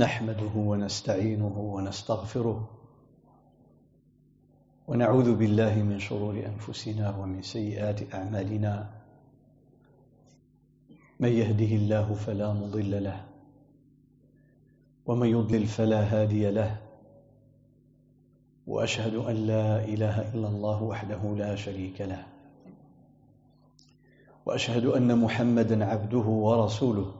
نحمده ونستعينه ونستغفره ونعوذ بالله من شرور أنفسنا ومن سيئات أعمالنا. من يهده الله فلا مضل له ومن يضلل فلا هادي له وأشهد أن لا إله إلا الله وحده لا شريك له وأشهد أن محمدا عبده ورسوله.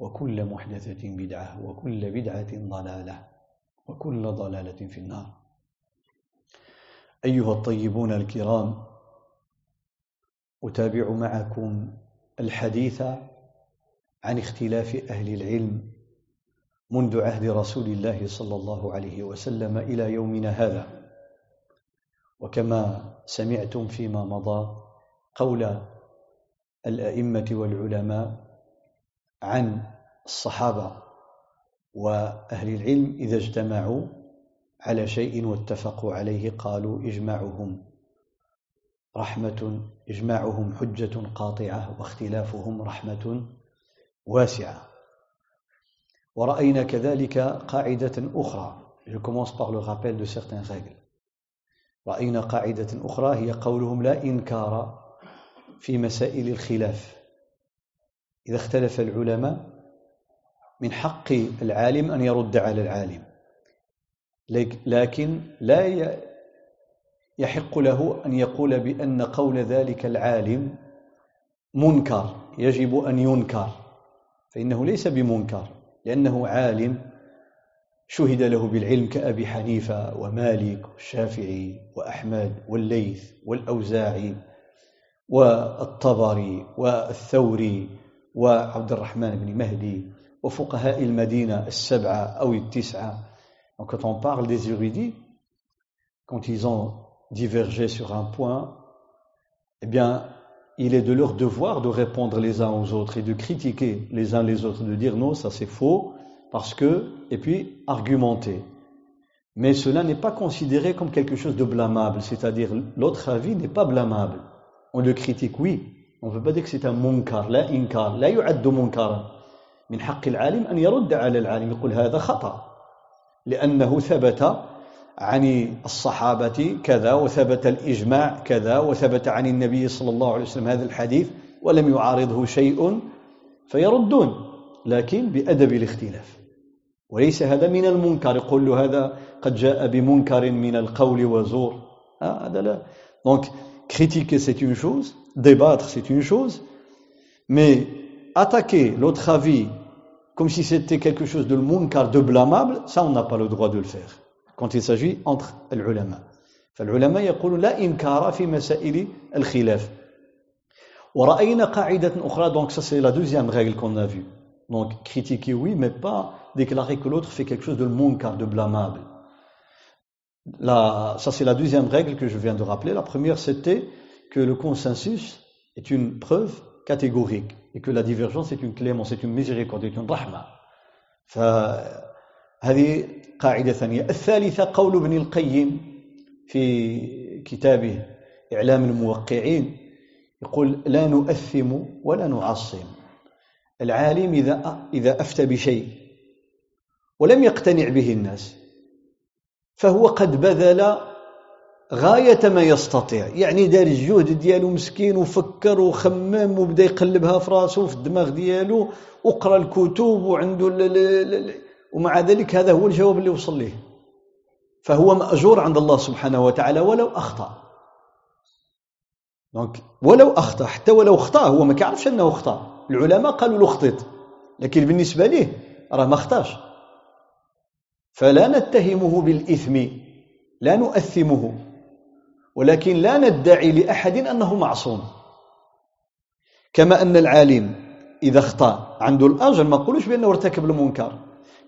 وكل محدثة بدعة وكل بدعة ضلالة وكل ضلالة في النار. أيها الطيبون الكرام أتابع معكم الحديث عن اختلاف أهل العلم منذ عهد رسول الله صلى الله عليه وسلم إلى يومنا هذا. وكما سمعتم فيما مضى قول الأئمة والعلماء عن الصحابة وأهل العلم إذا اجتمعوا على شيء واتفقوا عليه قالوا إجماعهم رحمة إجماعهم حجة قاطعة واختلافهم رحمة واسعة. ورأينا كذلك قاعدة أخرى. Je commence par le rappel de certaines règles. رأينا قاعدة أخرى هي قولهم لا إنكار في مسائل الخلاف. إذا اختلف العلماء من حق العالم أن يرد على العالم. لكن لا يحق له أن يقول بأن قول ذلك العالم منكر يجب أن ينكر. فإنه ليس بمنكر لأنه عالم شهد له بالعلم كأبي حنيفة ومالك والشافعي وأحمد والليث والأوزاعي والطبري والثوري وعبد الرحمن بن مهدي وفقهاء المدينة السبعة أو التسعة Donc quand on parle des érudits, quand ils ont divergé sur un point, eh bien, il est de leur devoir de répondre les uns aux autres et de critiquer les uns les autres, de dire non, ça c'est faux, parce que, et puis argumenter. Mais cela n'est pas considéré comme quelque chose de blâmable, c'est-à-dire l'autre avis n'est pas blâmable. On le critique, oui, on ne veut pas dire que c'est un munkar, la inkar, la yu'addu munkara. من حق العالم أن يرد على العالم يقول هذا خطأ لأنه ثبت عن الصحابة كذا وثبت الإجماع كذا وثبت عن النبي صلى الله عليه وسلم هذا الحديث ولم يعارضه شيء فيردون. لكن بأدب الاختلاف. وليس هذا من المنكر. يقول له هذا قد جاء بمنكر من القول وزور. هذا لا. Donc critiquer c'est une chose. débattre c'est une chose mais attaquer l'autre avis comme si c'était quelque chose de munkar, de blâmable, ça on n'a pas le droit de le faire. Quand il s'agit entre العلماء. فالعلماء يقولون لا إنكار في مسائل الخلاف. ورأينا قاعدة أخرى, donc ça c'est la deuxième règle qu'on a vue. Donc critiquer oui, mais pas déclarer que l'autre fait quelque chose de munkar, de blâmable. La, ça c'est la deuxième règle que je viens de rappeler. La première c'était que le consensus est une preuve catégorique et que la divergence est une clémence, c'est une miséricorde, c'est une rahma. فهذه قاعدة ثانية الثالثة قول ابن القيم في كتابه إعلام الموقعين يقول لا نؤثم ولا نعصم العالم إذا إذا أفتى بشيء ولم يقتنع به الناس فهو قد بذل غاية ما يستطيع. يعني دار الجهد ديالو مسكين وفكر وخمم وبدا يقلبها في راسو في الدماغ ديالو وقرأ الكتب وعنده ومع ذلك هذا هو الجواب اللي وصل ليه. فهو مأجور عند الله سبحانه وتعالى ولو أخطأ. دونك ولو أخطأ حتى ولو أخطأ هو ما كيعرفش أنه أخطأ. العلماء قالوا له خطيت لكن بالنسبة ليه راه ما اخطاش فلا نتهمه بالإثم لا نؤثمه. ولكن لا ندعي لأحد أنه معصوم. كما أن العالم إذا أخطأ عنده الأجر ما نقولوش بأنه ارتكب المنكر.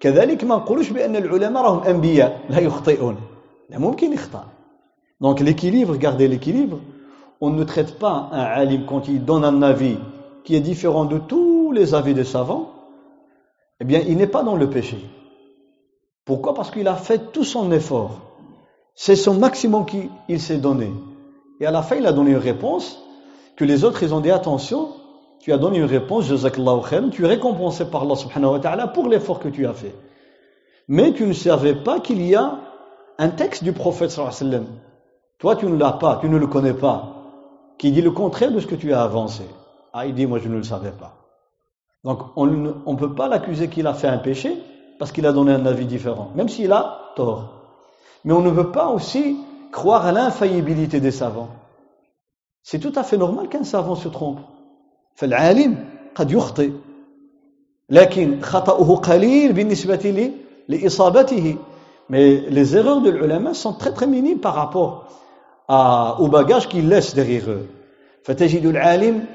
كذلك ما نقولوش بأن العلماء راهم أنبياء لا يخطئون. لا ممكن يخطأ. Donc l'équilibre garder l'équilibre on ne traite pas un alim quand il donne un avis qui est différent de tous les avis des savants. Eh bien il n'est pas dans le pourquoi? Parce qu'il a fait tout son effort. C'est son maximum qu'il s'est donné. Et à la fin, il a donné une réponse que les autres, ils ont dit attention, tu as donné une réponse, tu es récompensé par Allah subhanahu wa ta'ala pour l'effort que tu as fait. Mais tu ne savais pas qu'il y a un texte du prophète sallallahu. Toi, tu ne l'as pas, tu ne le connais pas, qui dit le contraire de ce que tu as avancé. Ah, il dit, moi, je ne le savais pas. Donc, on ne peut pas l'accuser qu'il a fait un péché parce qu'il a donné un avis différent, même s'il a tort. Mais on ne veut pas aussi croire à l'infaillibilité des savants. C'est tout à fait normal qu'un savant se trompe. فالعالم قد يخطئ لكن خطأه قليل بالنسبة لإصابته mais les erreurs de l'ulama sont très très minimes par rapport à, au bagage qu'ils laissent derrière eux فتجد العالم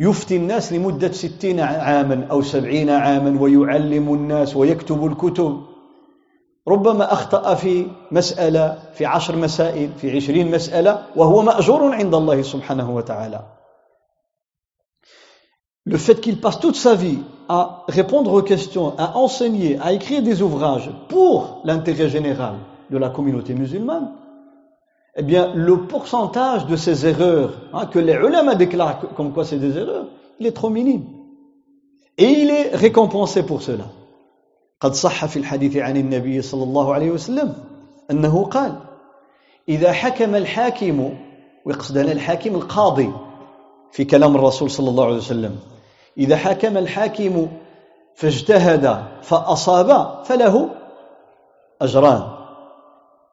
يفتي الناس لمدة ستين عاما أو سبعين عاما ويعلم الناس ويكتب الكتب ربما أخطأ في مسألة في عشر مسائل في عشرين مسألة وهو مأجور عند الله سبحانه وتعالى Le fait qu'il passe toute sa vie à répondre aux questions, à enseigner, à écrire des ouvrages pour l'intérêt général de la communauté musulmane, eh bien, le pourcentage de ces erreurs hein, que les ulama déclarent comme quoi c'est des erreurs, il est trop minime. Et il est récompensé pour cela. قد صح في الحديث عن النبي صلى الله عليه وسلم أنه قال إذا حكم الحاكم ويقصد هنا الحاكم القاضي في كلام الرسول صلى الله عليه وسلم إذا حكم الحاكم فاجتهد فأصاب فله أجران.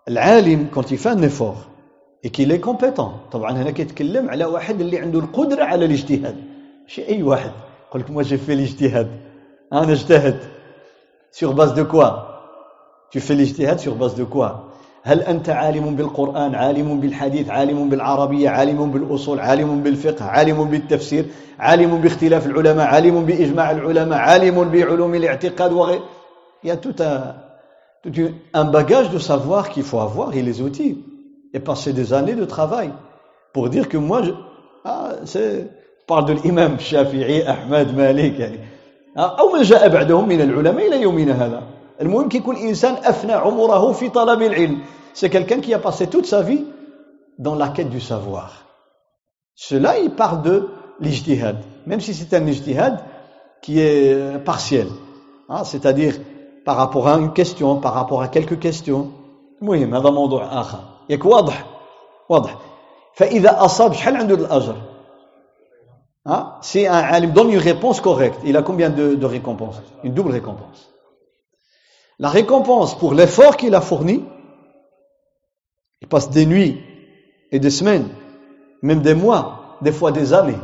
العالم fait un effort et qu'il est compétent طبعا هنا كيتكلم على واحد اللي عنده القدرة على الاجتهاد. ماشي أي واحد. يقول لك moi j'ai fait الاجتهاد. أنا اجتهد Sur base de quoi Tu fais l'ijtihad sur base de quoi هل أنت عالم بالقرآن عالم بالحديث عالم بالعربية عالم بالأصول عالم بالفقه عالم بالتفسير عالم باختلاف العلماء عالم بإجماع العلماء عالم بعلوم الاعتقاد وغير Il y a tout un, tout un bagage de savoir qu'il faut avoir et les outils et passer des années de travail pour dire que moi je, ah, c'est parle de l'imam Shafi'i, Ahmed, Malik يعني أو من جاء بعدهم من العلماء إلى يومنا هذا المهم كيكون إنسان أفنى عمره في طلب العلم c'est quelqu'un qui a passé toute sa vie dans la quête du savoir cela il parle de l'ijtihad même si c'est un ijtihad qui est partiel hein, c'est-à-dire par rapport à une question par rapport à quelques questions المهم هذا موضوع آخر ياك واضح واضح فإذا أصاب شحال عنده الأجر Hein? Si un alim donne une réponse correcte, il a combien de, de récompenses Une double récompense. La récompense pour l'effort qu'il a fourni, il passe des nuits et des semaines, même des mois, des fois des années.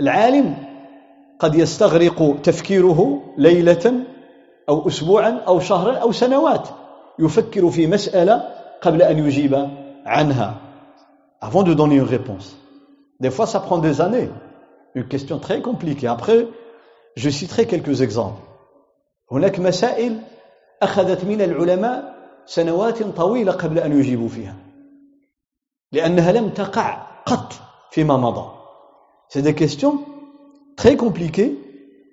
العالم قد يستغرق تفكيره ليلة أو أسبوعا أو شهرا أو سنوات يفكر في مسألة قبل أن يجيب عنها avant de donner une réponse. Des fois, ça prend des années. Une question très compliquée. Après, je citerai quelques exemples. هناك مسائل أخذت من العلماء سنوات طويلة قبل أن يجيبوا فيها لأنها لم تقع قط فيما مضى C'est des questions très compliquées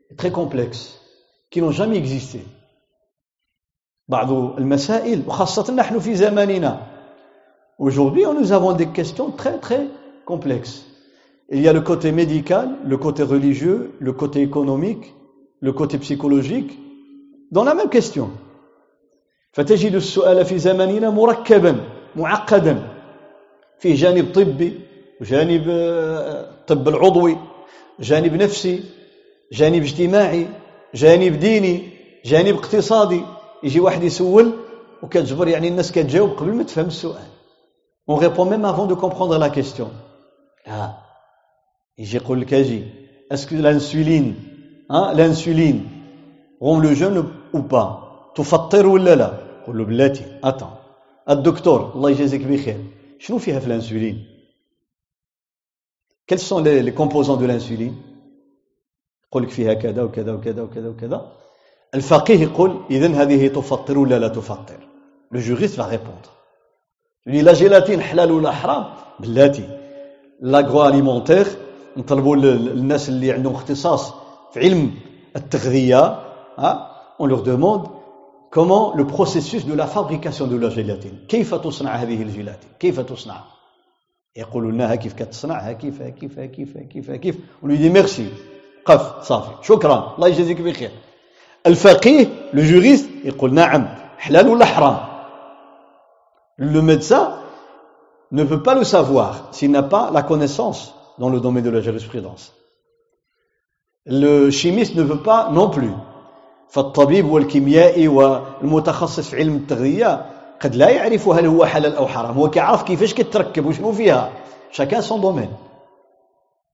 et très complexes qui n'ont jamais existé بعض المسائل وخاصة نحن في زماننا Aujourd'hui, nous avons des questions très très complexes. Il y a le côté médical, le côté religieux, le côté économique, le côté psychologique, dans la même question. فتجد السؤال في زماننا مركبا معقدا فيه جانب طبي وجانب الطب العضوي جانب نفسي جانب اجتماعي جانب ديني جانب اقتصادي يجي واحد يسول وكتجبر يعني الناس كتجاوب قبل ما تفهم السؤال. On répond même avant de comprendre la question. لا يجي يقول لك أجي اسكو l'Insuline hein l'insuline rend le jeune ou pas? تفطر ولا لا قول له بلاتي اتون الدكتور الله يجازيك بخير شنو فيها في الانسولين sont les, les composants de l'insuline? يقول لك فيها كذا وكذا وكذا وكذا وكذا الفقيه يقول اذا هذه تفطر ولا لا تفطر لو جوريست répondre. يقول لا جيلاتين حلال ولا حرام بلاتي لاغرو اليمونتير نطلبوا الناس اللي عندهم اختصاص في علم التغذية ها on leur demande comment le processus de la fabrication de la gélatine. كيف تصنع هذه الجيلاتين؟ كيف تصنع؟ يقولوا لنا كيف كتصنع؟ كيف كيف كيف كيف كيف. ونقول دي ميرسي قف صافي. شكرا. الله يجازيك بخير. الفقيه لو جوريست يقول نعم. حلال ولا حرام؟ Le médecin ne peut pas le savoir s'il n'a pas la connaissance dans le domaine de la jurisprudence. Le chimiste ne veut pas non plus. فالطبيب والكيميائي والمتخصص في علم التغذية قد لا يعرف هل هو حلال أو حرام. هو كيعرف كيفاش كتركب وشنو فيها. شاكان سون دومين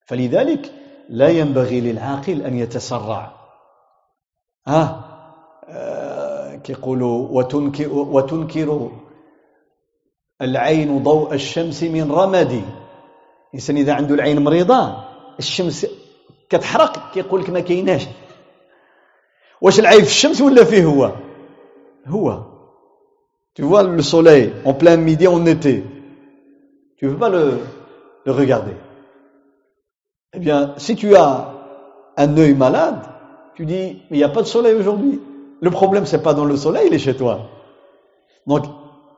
فلذلك لا ينبغي للعاقل أن يتسرع. ها؟ آه كيقولوا وتنكر, وتنكر العين ضوء الشمس من رمد الإنسان إذا عنده العين مريضة الشمس كتحرق كيقول لك ما كايناش واش العيب في الشمس ولا فيه هو هو tu vois le soleil en plein midi en été tu veux pas le, le regarder eh bien si tu as un œil malade tu dis mais il n'y a pas de soleil aujourd'hui le problème c'est pas dans le soleil il est chez toi donc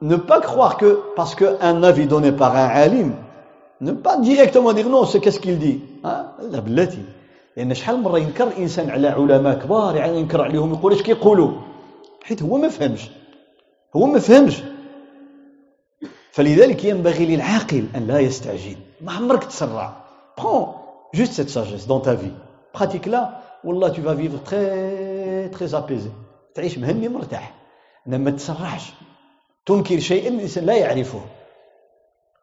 ne pas croire que parce qu'un avis donné par un alim ne pas directement dire non c'est qu'est-ce qu'il dit la بلاتي لأن شحال مرة ينكر الإنسان على علماء كبار يعني ينكر عليهم يقول اش كيقولوا؟ حيت هو ما فهمش. هو ما فهمش. فلذلك ينبغي للعاقل أن لا يستعجل. ما عمرك تسرع. Prends juste cette sagesse dans ta vie. Pratique là والله tu vas vivre très très apaisé. تعيش مهني مرتاح. ما تسرعش. تنكر شيئا الإنسان لا يعرفه.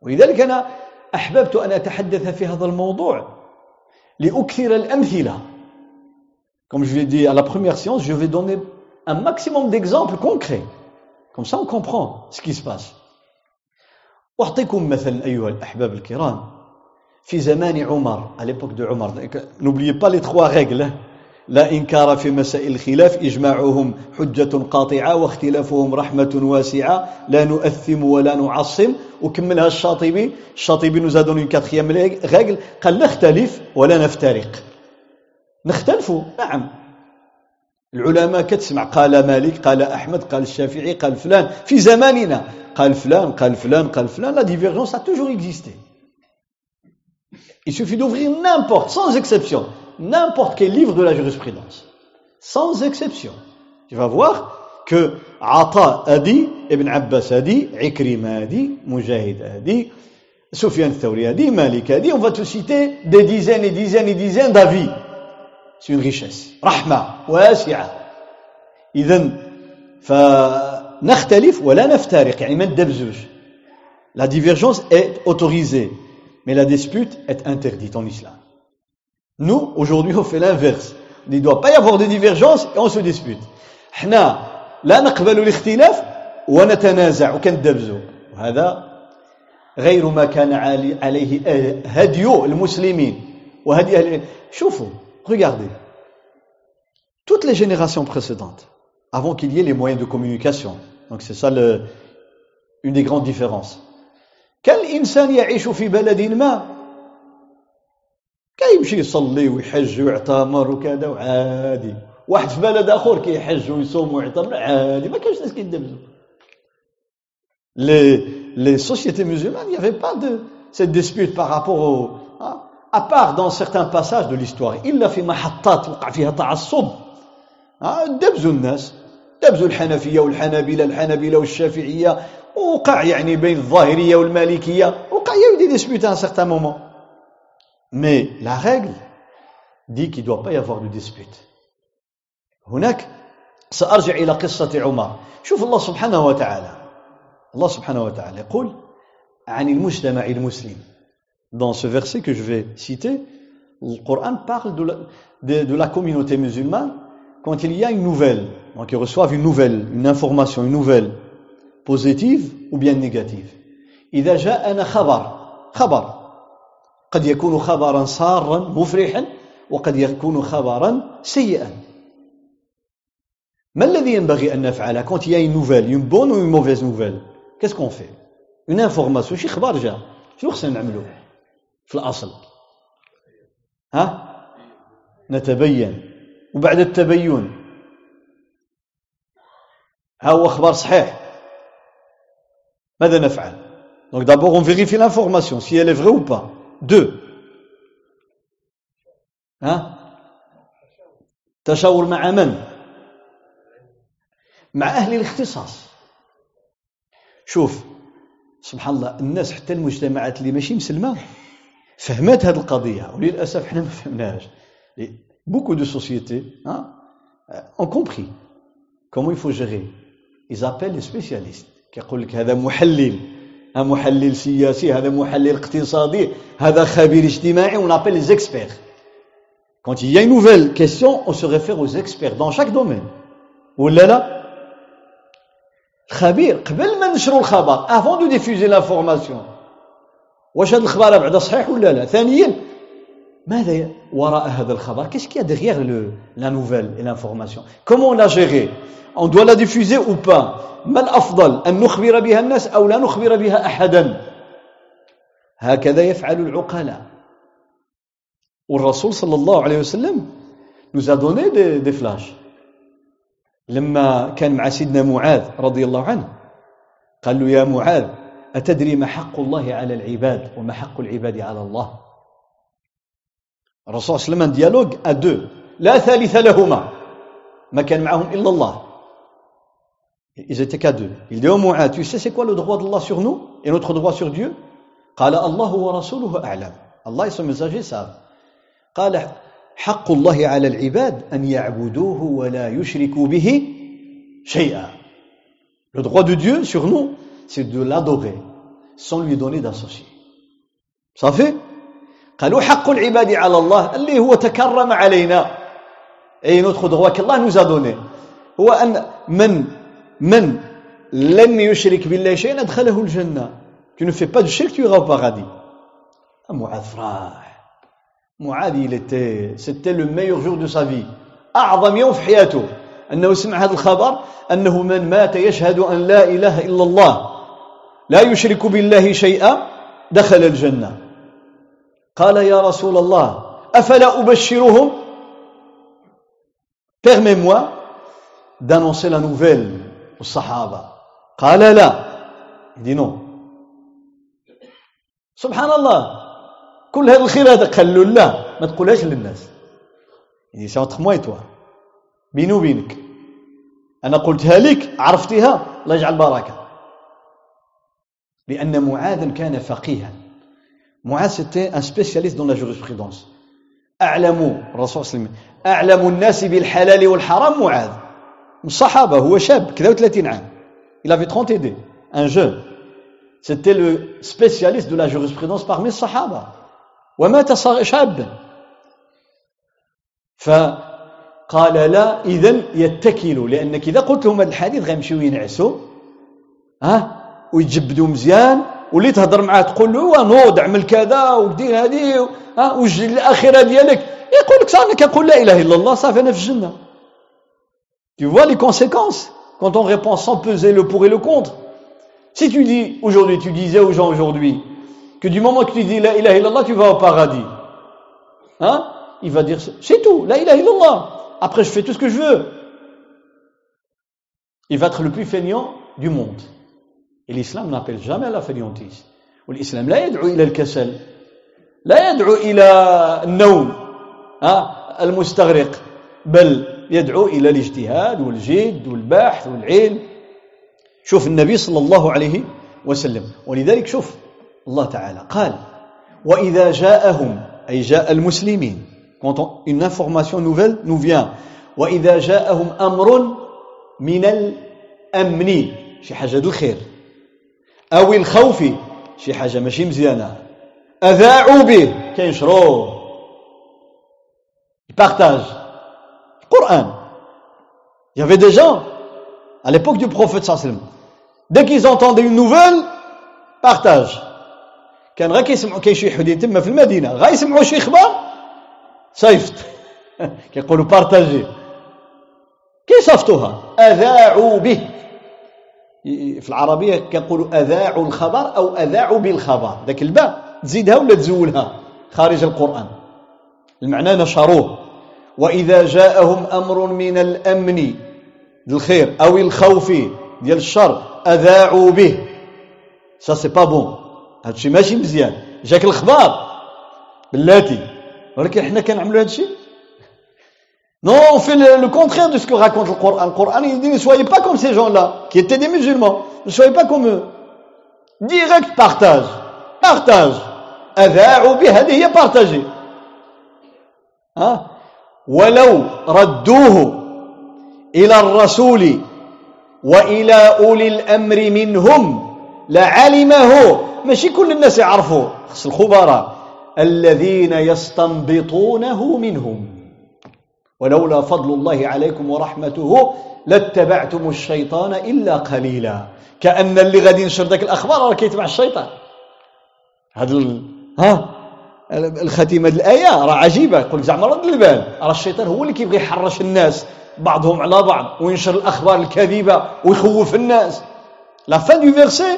ولذلك أنا احببت ان اتحدث في هذا الموضوع لأكثر الأمثلة Comme je l'ai dit à la première séance, je vais donner un maximum d'exemples concrets. Comme ça, on comprend ce qui se passe. أعطيكم مثلا أيها الأحباب الكرام في زمان عمر à l'époque de Omar n'oubliez pas les trois règles لا إنكار في مسائل الخلاف إجماعهم حجة قاطعة واختلافهم رحمة واسعة. لا نؤثم ولا نعصم. وكملها الشاطبي. الشاطبي نزادون quatrième règle قال نختلف ولا نفترق. نختلفوا نعم. العلماء كتسمع. قال مالك قال أحمد قال الشافعي قال فلان. في زماننا. قال فلان قال فلان قال فلان. La divergence a toujours existé. Il suffit d'ouvrir n'importe sans exception. n'importe quel livre de la jurisprudence, sans exception. Tu vas voir que Ata a dit, Ibn Abbas a dit, Ikrima a dit, Mujahid a dit, Soufiane Thawri a dit, Malik a dit, on va te citer des dizaines et dizaines et dizaines d'avis. C'est une richesse. Rahma, واسعة. إذن فنختلف ولا نفترق يعني ما ندبزوش. La divergence est autorisée, mais la dispute est interdite en islam. Nous, aujourd'hui, on fait l'inverse. Il ne doit pas y avoir de divergence et on se dispute. احنا لا نقبل الاختلاف ونتنازع وكندبزو وهذا غير ما كان عليه هدي المسلمين وهدي أهل شوفوا regardez toutes les générations précédentes avant qu'il y ait les moyens de communication donc c'est ça le, une des grandes différences quel إنسان يعيش في بلد ما كيمشي يصلي ويحج ويعتمر وكذا وعادي. واحد في بلد آخر كيحج ويصوم ويعتمر عادي. ما كاينش ناس كيدبزوا les les sociétés musulmanes il n'y avait pas de cette dispute par rapport au hein, à part الا في محطات وقع فيها تعصب دبزوا الناس دبزوا الحنفيه والحنابله الحنابله والشافعيه وقع يعني بين الظاهريه والمالكيه وقع y a des disputes un certain moment Mais la règle dit qu'il ne doit pas y avoir de dispute. هناك سأرجع إلى قصة عمر شوف الله سبحانه وتعالى الله سبحانه وتعالى يقول عن المجتمع المسلم dans ce verset que je vais citer le Coran parle de la, de, de la communauté musulmane quand il y a une nouvelle donc ils reçoivent une nouvelle une information une nouvelle positive ou bien négative إذا جاءنا خبر خبر قد يكون خبرا سارا مفرحا وقد يكون خبرا سيئا. ما الذي ينبغي أن نفعله quand y a une nouvelle une bonne ou une mauvaise nouvelle qu'est-ce qu'on fait une information شي خبر جا. شنو خصنا نعملو؟ في الأصل. ها؟ نتبين. وبعد التبين ها هو خبر صحيح. ماذا نفعل؟ donc d'abord on vérifie l'information si elle est vraie ou pas Deux. Hein? تشاور مع من؟ مع أهل الاختصاص شوف سبحان الله الناس حتى المجتمعات اللي ماشي مسلمة فهمت هذه القضية وللأسف حنا ما فهمناهاش beaucoup de sociétés hein, ont compris comment il faut gérer. Ils appellent les spécialistes كيقول لك هذا محلل محلل سياسي هذا محلل اقتصادي هذا خبير اجتماعي on appelle les experts quand il y a une nouvelle question on se réfère aux experts dans chaque domaine ولا لا الخبير قبل ما نشروا الخبر avant de diffuser l'information واش هذا الخبر بعدا صحيح ولا لا؟ ثانيا ماذا وراء هذا الخبر؟ Y a derrière le, la nouvelle et l'information comment on l'a géré؟ On la diffuser ou pas ما الأفضل أن نخبر بها الناس أو لا نخبر بها أحدا هكذا يفعل العقلاء والرسول صلى الله عليه وسلم a donné des, des flashs. لما كان مع سيدنا معاذ رضي الله عنه قال له يا معاذ أتدري ما حق الله على العباد وما حق العباد على الله الرسول صلى الله عليه وسلم ديالوج à deux لا ثالث لهما ما كان معهم إلا الله Ils étaient qu'à deux. Il dit au moins, tu sais c'est quoi le droit d'Allah sur nous et notre droit sur Dieu قال الله ورسوله أعلم الله et son messager savent قال حق الله على العباد أن يعبدوه ولا يشركوا به شيئا Le droit de Dieu sur nous, c'est de l'adorer sans lui donner d'associé. Ça fait قالوا حق العباد على الله اللي هو تكرم علينا. et notre droit qu'Allah nous a هو أن من من لم يشرك بالله شيئا أدخله الجنة. Tu ne fais pas du shirk tu iras au paradis. معاذ فرح معاذ il était c'était le meilleur jour de sa vie. أعظم يوم في حياته. أنه سمع هذا الخبر أنه من مات يشهد أن لا إله إلا الله. لا يشرك بالله شيئا دخل الجنة. قال يا رسول الله أفلا أبشرهم؟ Permets-moi d'annoncer la nouvelle والصحابة قال لا. dit non سبحان الله. كل هذا الخير هذا قال له. لا ما تقولهاش للناس. يعني c'est entre moi toi بيني وبينك. أنا قلتها لك عرفتها. الله يجعل بركة. لأن معاذ كان فقيها. معاذ c'était un spécialiste dans la jurisprudence اعلم الرسول صلى الله عليه وسلم اعلم الناس بالحلال والحرام معاذ الصحابة هو شاب كذا 30 عام il avait 30 aidés un jeune. C'était le spécialiste de la jurisprudence parmi الصحابة ومات شابا فقال لا إذا يتكلوا لأنك إذا قلت لهم هذا الحديث غيمشيو ينعسوا ها ويتجبدوا مزيان واللي تهضر معاه تقول له نوض اعمل كذا ودير هذه ها وجد الاخره ديالك يقول لك صافي كنقول لا اله الا الله صافي انا في الجنه Tu vois les conséquences quand on répond sans peser le pour et le contre. Si tu dis aujourd'hui, tu disais aux gens aujourd'hui que du moment que tu dis la ilaha illallah, tu vas au paradis. Hein Il va dire c'est tout, la ilaha illallah. Après, je fais tout ce que je veux. Il va être le plus feignant du monde. Et l'islam n'appelle jamais à la fainéantise. والإسلام لا يدعو إلى الكسل لا يدعو إلى النوم المستغرق بل يدعو إلى الاجتهاد والجد والبحث والعلم شوف النبي صلى الله عليه وسلم ولذلك شوف الله تعالى قال وإذا جاءهم أي جاء المسلمين quand une information nouvelle nous vient. وإذا جاءهم أمر من الأمن شي حاجة الخير أو الخوف شي حاجة ماشي مزيانة. أذاعوا به كينشروه يبارتاج القرآن Il y avait des gens, à l'époque du prophète sallam, dès qu'ils entendaient une nouvelle, partage. كان غير كيسمعوا كاين شي حدين تما في المدينة غير يسمعوا شي خبر صيفط كيقولوا بارتاجي كيصيفطوها اذاعوا به في العربية كنقولوا أذاعوا الخبر أو أذاعوا بالخبر. ذاك الباء تزيدها ولا تزولها؟ خارج القرآن. المعنى نشروه. وإذا جاءهم أمر من الأمن الخير أو الخوف ديال الشر أذاعوا به. ça c'est pas bon هادشي ماشي مزيان. جاك الخبار بلاتي. ولكن حنا كنعملوا هادشي؟ Non, on fait le, le, contraire de ce que raconte le Coran. Le Coran, il dit ne soyez pas comme ces gens-là, qui étaient des musulmans. Ne soyez pas comme eux. Direct partage. Partage. هي partager. ها ولو ردوه إلى الرسول وإلى أولي الأمر منهم لعلمه ماشي كل الناس يعرفوا خص الخبراء الذين يستنبطونه منهم ولولا فضل الله عليكم ورحمته لاتبعتم الشيطان إلا قليلا. كأن اللي غادي ينشر ذاك الأخبار راه كيتبع الشيطان. هذا ال... ها؟ الختيمة الآية راه عجيبة. يقول لك زعما رد البال. راه الشيطان هو اللي كيبغي يحرش الناس بعضهم على بعض وينشر الأخبار الكاذبة ويخوف الناس. la fin du verset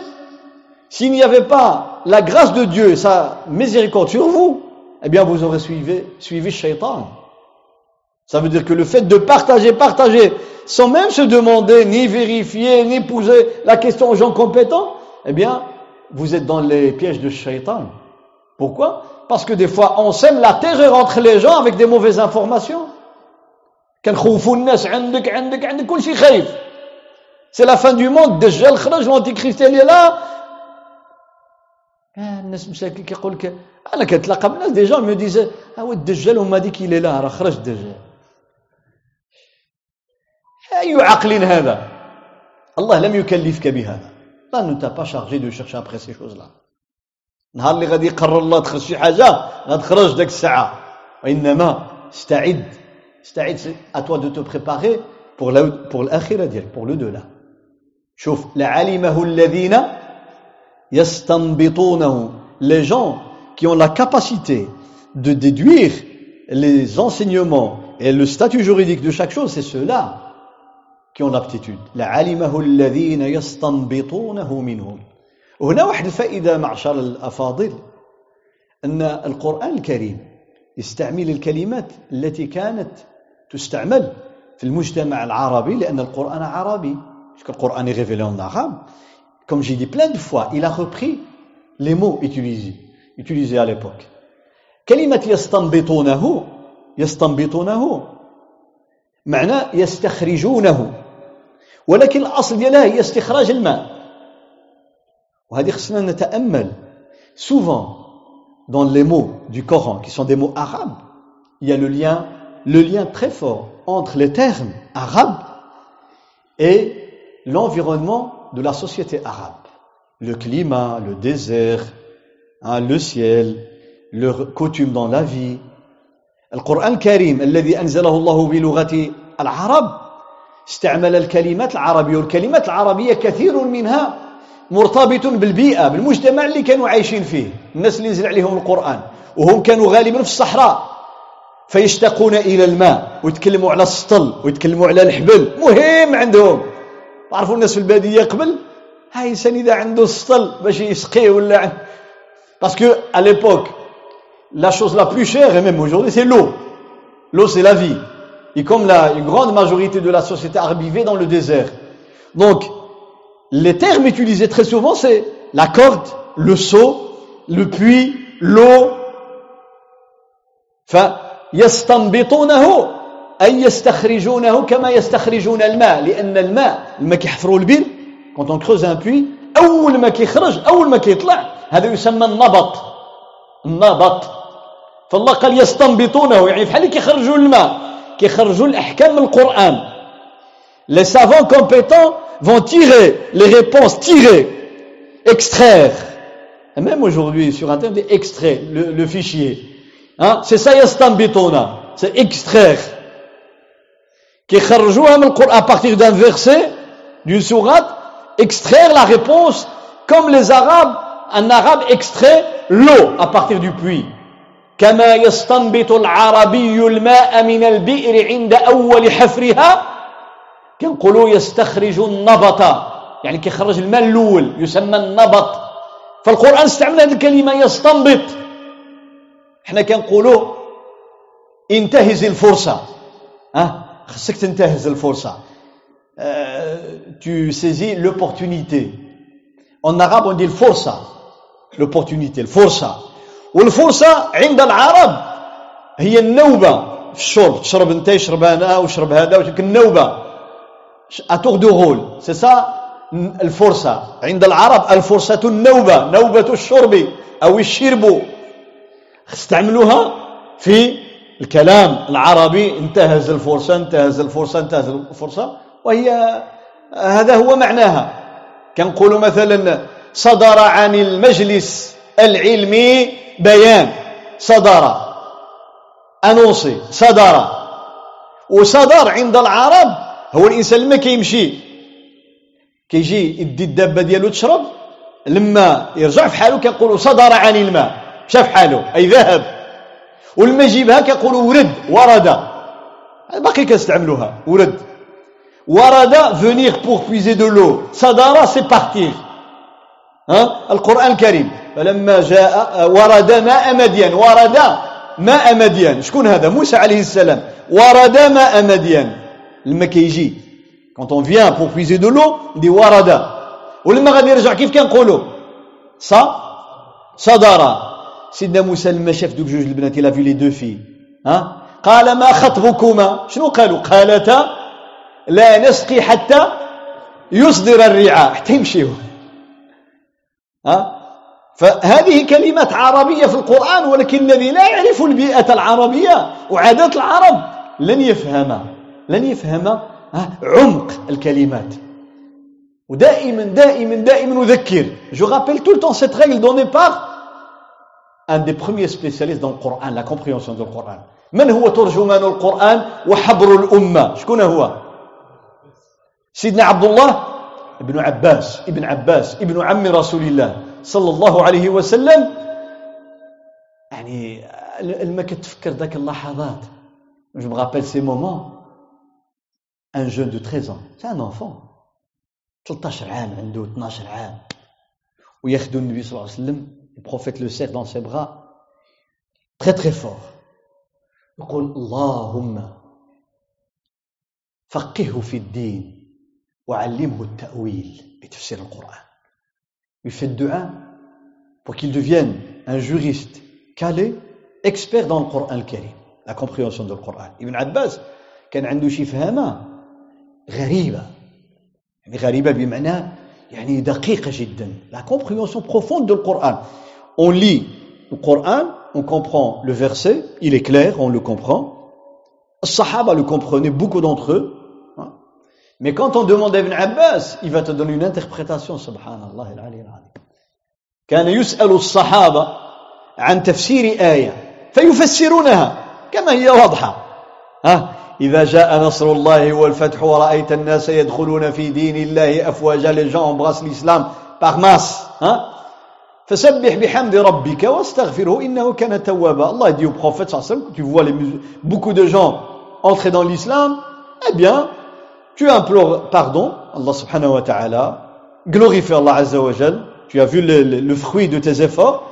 S'il n'y avait pas la grâce de Dieu sa miséricorde sur vous, eh bien vous aurez suivi, suivi Shaitan. Ça veut dire que le fait de partager, partager, sans même se demander, ni vérifier, ni poser la question aux gens compétents, eh bien, vous êtes dans les pièges de shaitan. Pourquoi? Parce que des fois, on sème la terreur entre les gens avec des mauvaises informations. C'est la fin du monde. Déjà, l'antichrist, il est là. Des gens me disaient, ah oui, on m'a dit qu'il est là, اللي لا راه خرج الدجال أي عقل هذا؟ الله لم يكلفك بهذا. الله ne t'a pas chargé de chercher après ces choses-là نهار اللي غادي يقرر الله تخرج شي حاجة غتخرج داك الساعة. وإنما استعد. استعد à toi de te préparer pour pour الآخرة ديالك pour l'au-delà شوف لعلمه الذين les gens qui ont la capacité de déduire les enseignements et le statut juridique de chaque chose, c'est ceux-là. Qui ont l'aptitude. لعلمه الذين يستنبطونه منهم. وهنا واحد الفائدة معشر الأفاضل أن القرآن الكريم يستعمل الكلمات التي كانت تستعمل في المجتمع العربي لأن القرآن عربي. القرآن est révélé en arabe. comme j'ai dit plein de fois, il a repris les mots. كلمة يستنبطونه يستنبطونه معنى يستخرجونه ولكن الأصل ديالها هي استخراج الماء وهذه خصنا نتأمل souvent dans les mots du Coran qui sont des mots arabes il y a le lien le lien très fort entre les termes arabes et l'environnement de la société arabe. Le climat, le désert, hein, le ciel, leurs coutumes dans la vie. القرآن الكريم الذي أنزله الله بلغة العرب استعمل الكلمات العربية والكلمات العربية كثير منها مرتبط بالبيئة بالمجتمع اللي كانوا عايشين فيه الناس اللي نزل عليهم القرآن وهم كانوا غالبا في الصحراء. فيشتاقون إلى الماء ويتكلموا على السطل ويتكلموا على الحبل مهم عندهم. تعرفوا الناس في البادية قبل؟ هاي انسان إذا عنده السطل باش يسقيه ولا parce qu'à l'époque la chose la plus chère et même c'est l'eau. L'eau c'est la vie. et comme la une grande majorité de la société arabe vivait dans le désert donc les termes utilisés très souvent c'est la corde le seau le puits l'eau فيستنبطونه أي يستخرجونه كما يستخرجون الماء لأن الماء لما كيحفروا البير quand on creuse un puits أول ما كيخرج أول ما كيطلع هذا يسمى النبط النبط فالله قال يستنبطونه يعني بحال كيخرجوا الماء les savants compétents vont tirer les réponses, tirer, extraire. Et même aujourd'hui, sur Internet, extraire le, le fichier. Hein? C'est ça, yastambitona. C'est extraire. À partir d'un verset, d'une sourate, extraire la réponse, comme les Arabes, un Arabe extrait l'eau à partir du puits. كما يستنبط العربي الماء من البئر عند أول حفرها كنقولوا يستخرج النبط. يعني كيخرج الماء الأول يسمى النبط. فالقرآن استعمل هذه الكلمة يستنبط. إحنا كنقولوا انتهز الفرصة. ها؟ خصك تنتهز الفرصة. tu saisis l'opportunité. En arabe on dit الفرصة l'opportunité الفرصة والفرصة عند العرب. هي النوبة. في الشرب تشرب انت يشرب أنا وشرب هذا النوبة. à tour de rôle c'est ça؟ الفرصة. عند العرب الفرصة النوبة نوبة الشرب أو الشرب. استعملوها في الكلام العربي. انتهز الفرصة انتهز الفرصة انتهز الفرصة. وهي هذا هو معناها. كنقولوا مثلا صدر عن المجلس العلمي بيان صدر أنوصي صدر. وصدر عند العرب. هو الإنسان لما كيمشي كيجي يدي الدابة ديالو تشرب لما يرجع في حاله كيقولوا صدر عن الماء. في حاله؟ أي ذهب. ولما يجيبها كيقولوا ورد ورد. باقي كنستعملوها ورد. ورد venir pour puiser de l'eau. صدر c'est partir. ها؟ القرآن الكريم. فلما جاء ورد ماء مدين ورد ماء مدين. شكون هذا؟ موسى عليه السلام. ورد ماء مدين. لما كيجي quand on vient pour puiser de l'eau دي ورد. ولما غادي يرجع كيف كنقولوا؟ صا صدر. سيدنا موسى لما شاف دوك جوج البنات إلى في لي دو في ها؟ قال ما خطبكما؟ شنو قالوا؟ قالتا لا نسقي حتى يصدر الرعاء. حتى يمشيو. فهذه كلمات عربية في القرآن ولكن الذي لا يعرف البيئة العربية. وعادات العرب لن يفهم لن يفهم عمق الكلمات. ودائما دائما دائما نذكر je rappelle tout le temps cette règle donnée par un des premiers spécialistes dans le Coran la compréhension du Coran. من هو ترجمان القرآن وحبر الأمة؟ شكون هو؟ سيدنا عبد الله ابن عباس ابن عباس ابن عم رسول الله صلى الله عليه وسلم. يعني لما كتفكر ذاك اللحظات. Je me rappelle ces moments. Un jeune de 13 ans. C'est un enfant. 13 عام عنده 12 عام. وياخذوا النبي صلى الله عليه وسلم. prophète le serre dans ses bras très très fort يقول اللهم فقهه في الدين. وعلمه التأويل بتفسير القرآن lui faites dua pour qu'il devienne un juriste calé, expert dans le Coran al-Karim, la compréhension du Coran. Ibn Abbas كان عنده شي فهمة غريبة يعني غريبة بمعنى يعني دقيقة جدا la compréhension profonde du Coran. On lit le Coran, on comprend le verset, il est clair, on le comprend. Les Sahaba le comprenaient, beaucoup d'entre eux. Mais quand on demande à Ibn Abbas, il va te donner une interprétation, subhanallah, al-Ali al كان يسأل الصحابة عن تفسير آية فيفسرونها كما هي واضحة ها إذا جاء نصر الله والفتح ورأيت الناس يدخلون في دين الله أفواجا للجان بغاس الإسلام بغماس ها فسبح بحمد ربك واستغفره إنه كان توابا الله يديه بخوفة صلى الله عليه وسلم tu vois les beaucoup de gens entrer dans l'islam eh bien tu implores pardon, Allah subhanahu wa ta'ala, glorifie Allah azza wa jal, tu as vu le, le, le fruit de tes efforts,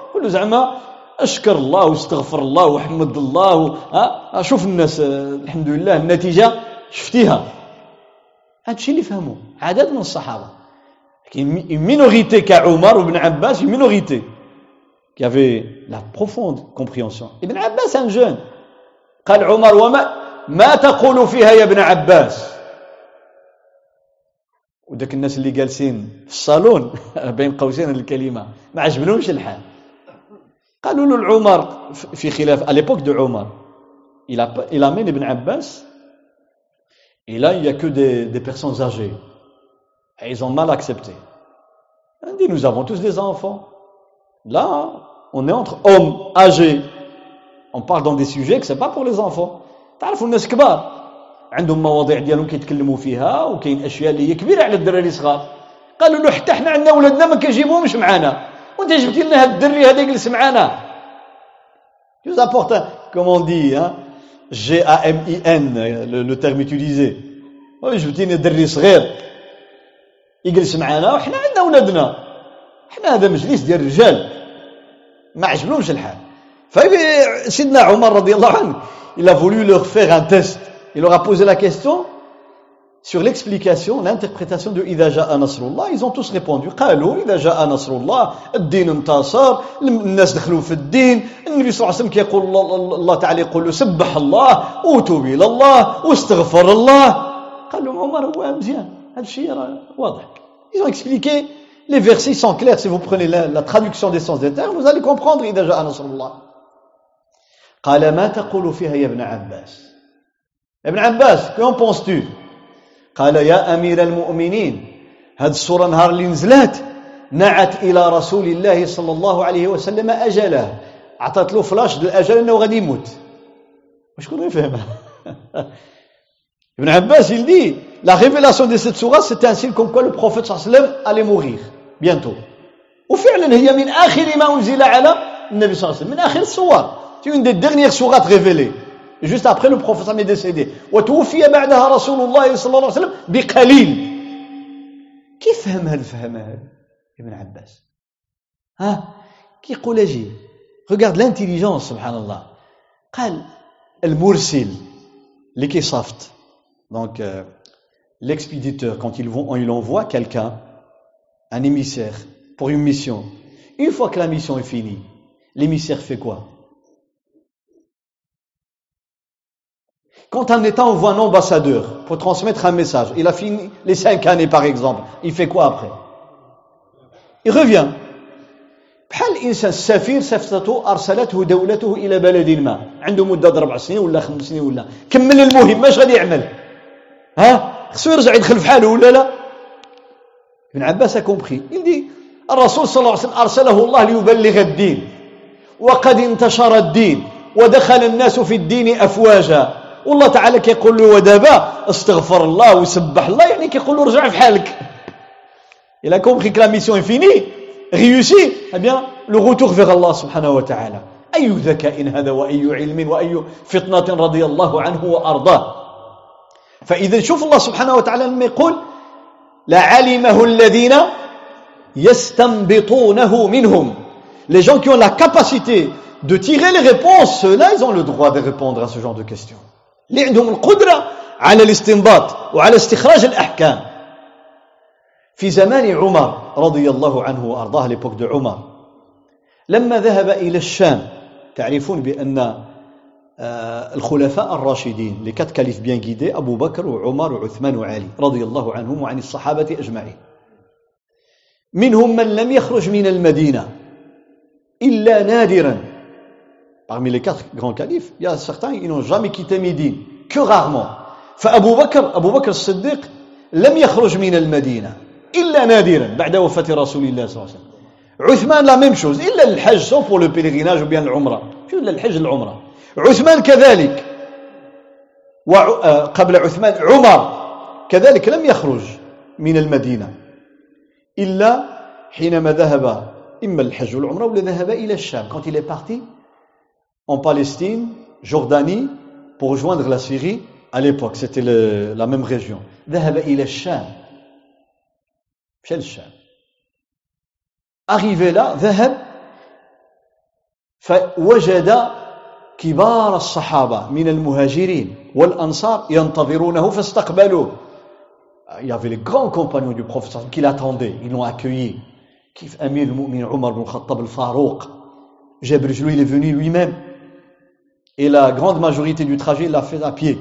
اشكر الله واستغفر الله وحمد الله ها شوف الناس الحمد لله النتيجه شفتيها هذا الشيء اللي فهموا عدد من الصحابه une minorité كعمر وابن عباس minorité qui avait la profonde compréhension ابن عباس un jeune قال عمر وما ما تقول فيها يا ابن عباس وداك الناس اللي جالسين في الصالون بين قوسين الكلمه ما عجبلهمش الحال قالوا له العمر في خلاف à l'époque de Omar il, a, il amène Ibn Abbas Et là, il n'y a que des, des, personnes âgées. Et ils ont mal accepté. On dit, nous avons tous des enfants. Là, on est entre hommes âgés. On parle dans des sujets que ce n'est pas pour les enfants. تعرفوا الناس كبار عندهم مواضيع ديالهم كيتكلموا فيها وكاين أشياء اللي هي كبيرة على الدراري الصغار. قالوا له حتى حنا عندنا ولادنا ما كنجيبوهمش معانا. وانت جبتي لنا هذا الدري هذا يجلس معانا. Vous apporte, comme on dit, hein, G-A-M-I-N, le, le terme utilisé. Oui, جبتي لنا دري صغير يجلس معانا وحنا عندنا ولادنا حنا هذا مجلس ديال الرجال ما عجبلهمش الحال فسيدنا عمر رضي الله عنه a voulu leur faire un test. Il leur a posé la question sur l'explication, l'interprétation de إذا جاء نصر الله ils ont tous répondu قالوا إذا جاء نصر الله الدين انتصر الناس دخلوا في الدين النبي صلى الله عليه وسلم كيقول الله تعالى يقول له سبح الله وتوب إلى الله واستغفر الله قال لهم عمر هو مزيان هذا الشيء واضح ils ont expliqué les versets sont clairs si vous prenez la, la traduction des sens des termes vous allez comprendre إذا جاء نصر الله قال ما تقول فيها يا ابن عباس ابن عباس qu'en penses-tu قال يا أمير المؤمنين هذه السورة نهار اللي نزلت نعت إلى رسول الله صلى الله عليه وسلم أجله. عطات له فلاش الأجل أنه غادي يموت. وشكون يفهمها Ibn Abbas, il dit, la révélation de cette sourate, c'est un signe comme quoi le prophète sallam allait mourir, bientôt. وفعلا هي من آخر ما أنزل على النبي صلى الله عليه وسلم من آخر السور c'est une des dernières sourates révélées. juste après le prophète est décédé وتوفي بعدها رسول الله صلى الله عليه وسلم بقليل كيف فهم هالفهم هذا ابن عباس ها كيقول اجي regarde l'intelligence سبحان الله قال المرسل اللي كيصافط donc euh, l'expéditeur quand il, vont, il envoie quelqu'un un émissaire pour une mission une fois que la mission est finie l'émissaire fait quoi Quand un État envoie un ambassadeur pour transmettre un message, il a fini les cinq années par exemple, il fait quoi après? Il revient. بحال الانسان السفير سفته ارسلته دولته إلى بلد ما عنده مدة أربع سنين ولا خمس سنين ولا. كمل المهمه اش غادي يعمل؟ ها؟ خصو يرجع يدخل في حاله ولا لا؟ ابن عباس كومبخي يدي الرسول صلى الله عليه وسلم أرسله الله ليبلغ الدين. وقد انتشر الدين. ودخل الناس في الدين أفواجا. والله تعالى كيقول له ودابا استغفر الله وسبح الله يعني كيقول له رجع في حالك. il a compris que la mission est finie réussie eh bien le retour vers الله سبحانه وتعالى. أي ذكاء هذا وأي علم وأي فطنة رضي الله عنه وأرضاه. فإذا شوف الله سبحانه وتعالى لما يقول لعلمه الذين يستنبطونه منهم. les gens qui ont la capacité de tirer les réponses ceux-là ils ont le droit de répondre à ce genre de اللي عندهم القدرة على الاستنباط وعلى استخراج الأحكام. في زمان عمر رضي الله عنه وأرضاه l'époque de عمر لما ذهب إلى الشام تعرفون بأن الخلفاء الراشدين les quatre califes bien guidés أبو بكر وعمر وعثمان وعلي رضي الله عنهم وعن الصحابة أجمعين. منهم من لم يخرج من المدينة إلا نادرا Parmi les quatre grands califes, il y a certains qui n'ont jamais quitté Médine, que rarement. فأبو بكر أبو بكر الصديق لم يخرج من المدينة إلا نادرا بعد وفاة رسول الله صلى الله عليه وسلم عثمان la même chose إلا الحج sauf pour le pèlerinage ou العمرة شو إلا الحج العمرة عثمان كذلك وقبل عثمان عمر كذلك لم يخرج من المدينة إلا حينما ذهب إما الحج والعمرة ولا ذهب إلى الشام quand il est parti en Palestine, Jordanie, pour rejoindre la Syrie, à l'époque, c'était la même région. ذهب إلى الشام. مشى الشام. Arrivé là, ذهب فوجد كبار الصحابة من المهاجرين والأنصار ينتظرونه فاستقبلوه. Il y avait les grands compagnons du prophète qui l'attendaient, ils l'ont accueilli. كيف أمير المؤمنين عمر بن الخطاب الفاروق جاب رجلو il est venu lui-même Et la grande majorité du trajet l'a fait à pied.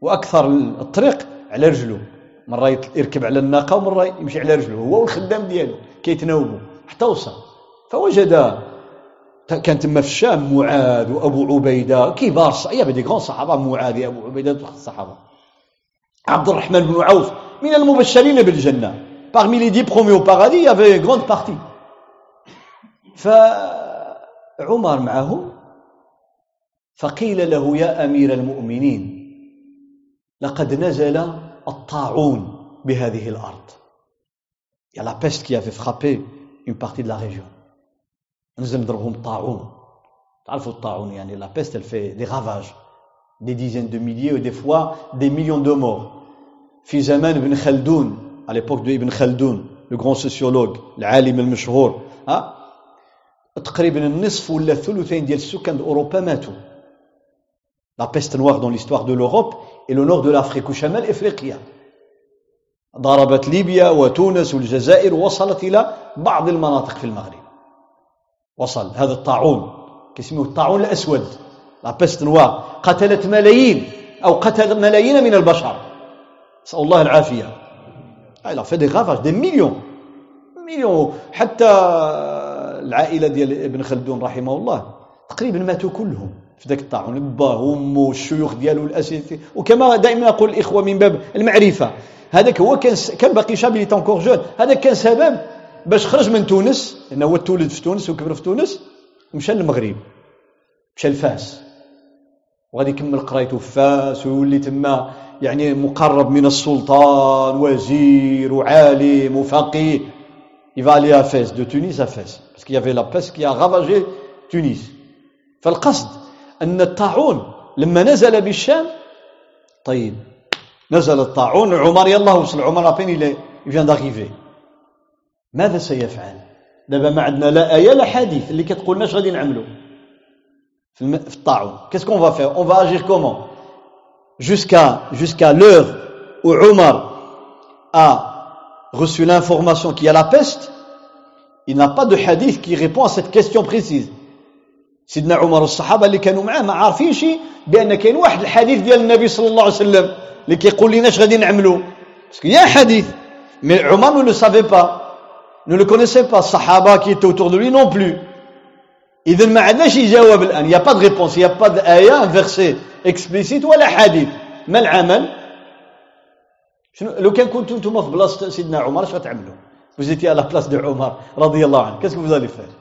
وأكثر الطريق على رجله مره يركب على الناقه ومره يمشي على رجله هو والخدام ديالو كيتناوبوا حتى وصل فوجد كان تما في الشام معاذ وابو عبيده كبار الصحابه دي غون صحابه معاذ ابو عبيده الصحابه Abdurrahman ibn Auf, من المبشرين بالجنة. Parmi les dix premiers au paradis, il y avait une grande partie. فعمر معهم فقيل له يا أمير المؤمنين لقد نزل الطاعون بهذه الأرض. y a la peste qui avait frappé une partie de la région نزل نضربهم الطاعون تعرفوا الطاعون يعني la peste elle fait des ravages des dizaines de milliers et des fois des millions de morts في زمان ابن خلدون à l'époque de ابن خلدون le grand sociologue العالم المشهور ها تقريبا النصف ولا الثلثين ديال السكان اوروبا ماتوا. La peste noire dans l'histoire de l'Europe et le nord de l'Afrique وشمال افريقيا ضربت ليبيا وتونس والجزائر وصلت إلى بعض المناطق في المغرب. وصل هذا الطاعون كيسموه الطاعون الأسود. la peste noire قتلت ملايين أو قتل ملايين من البشر. نسأل الله العافية. Il a fait des ravages millions. Millions. حتى العائلة ديال ابن خلدون رحمه الله تقريبا ماتوا كلهم. في ذاك الطاعون باه وامه الشيوخ ديالو الأساتذة. وكما دائما أقول الإخوة من باب المعرفة هذاك هو كان كان باقي شاب il était encore jeune هذاك كان سبب باش خرج من تونس لأنه هو تولد في تونس وكبر في تونس ومشى للمغرب. مشى لفاس وغادي يكمل قرايته في فاس ويولي تما يعني مقرب من السلطان وزير وعالم وفقيه. Il va aller à Fès. De Tunis à Fès. Parce qu'il y avait la peste qui a ravagé Tunis. فالقصد أن الطاعون لما نزل بالشام طيب نزل الطاعون عمر يلا وصل عمر فين il vient d'arriver ماذا سيفعل دابا ما عندنا لا آية لا حديث اللي كتقول لنا اش غادي نعملوا Qu'est-ce qu'on va faire On va agir comment Jusqu'à jusqu'à l'heure où Omar a reçu l'information qu'il y a la peste, il n'a pas de hadith qui répond à cette question précise. سيدنا عمر الصحابة اللي كانوا معاه ما عارفينش بأن كاين واحد الحديث ديال النبي صلى الله عليه وسلم اللي كيقول لنا اش غادي نعملوا y a حديث mais عمر ne le savait pas. Ne le connaissait pas. الصحابه qui étaient autour de lui non plus. إذا ما عندناش يجاوب الآن y a pas de réponse y a pas آية un verset explicite ولا حديث ما العمل شنو لو كان كنتم أنتم في بلاصة سيدنا عمر اش غتعملوا à la place de Omar رضي الله عنه qu'est-ce que vous allez faire?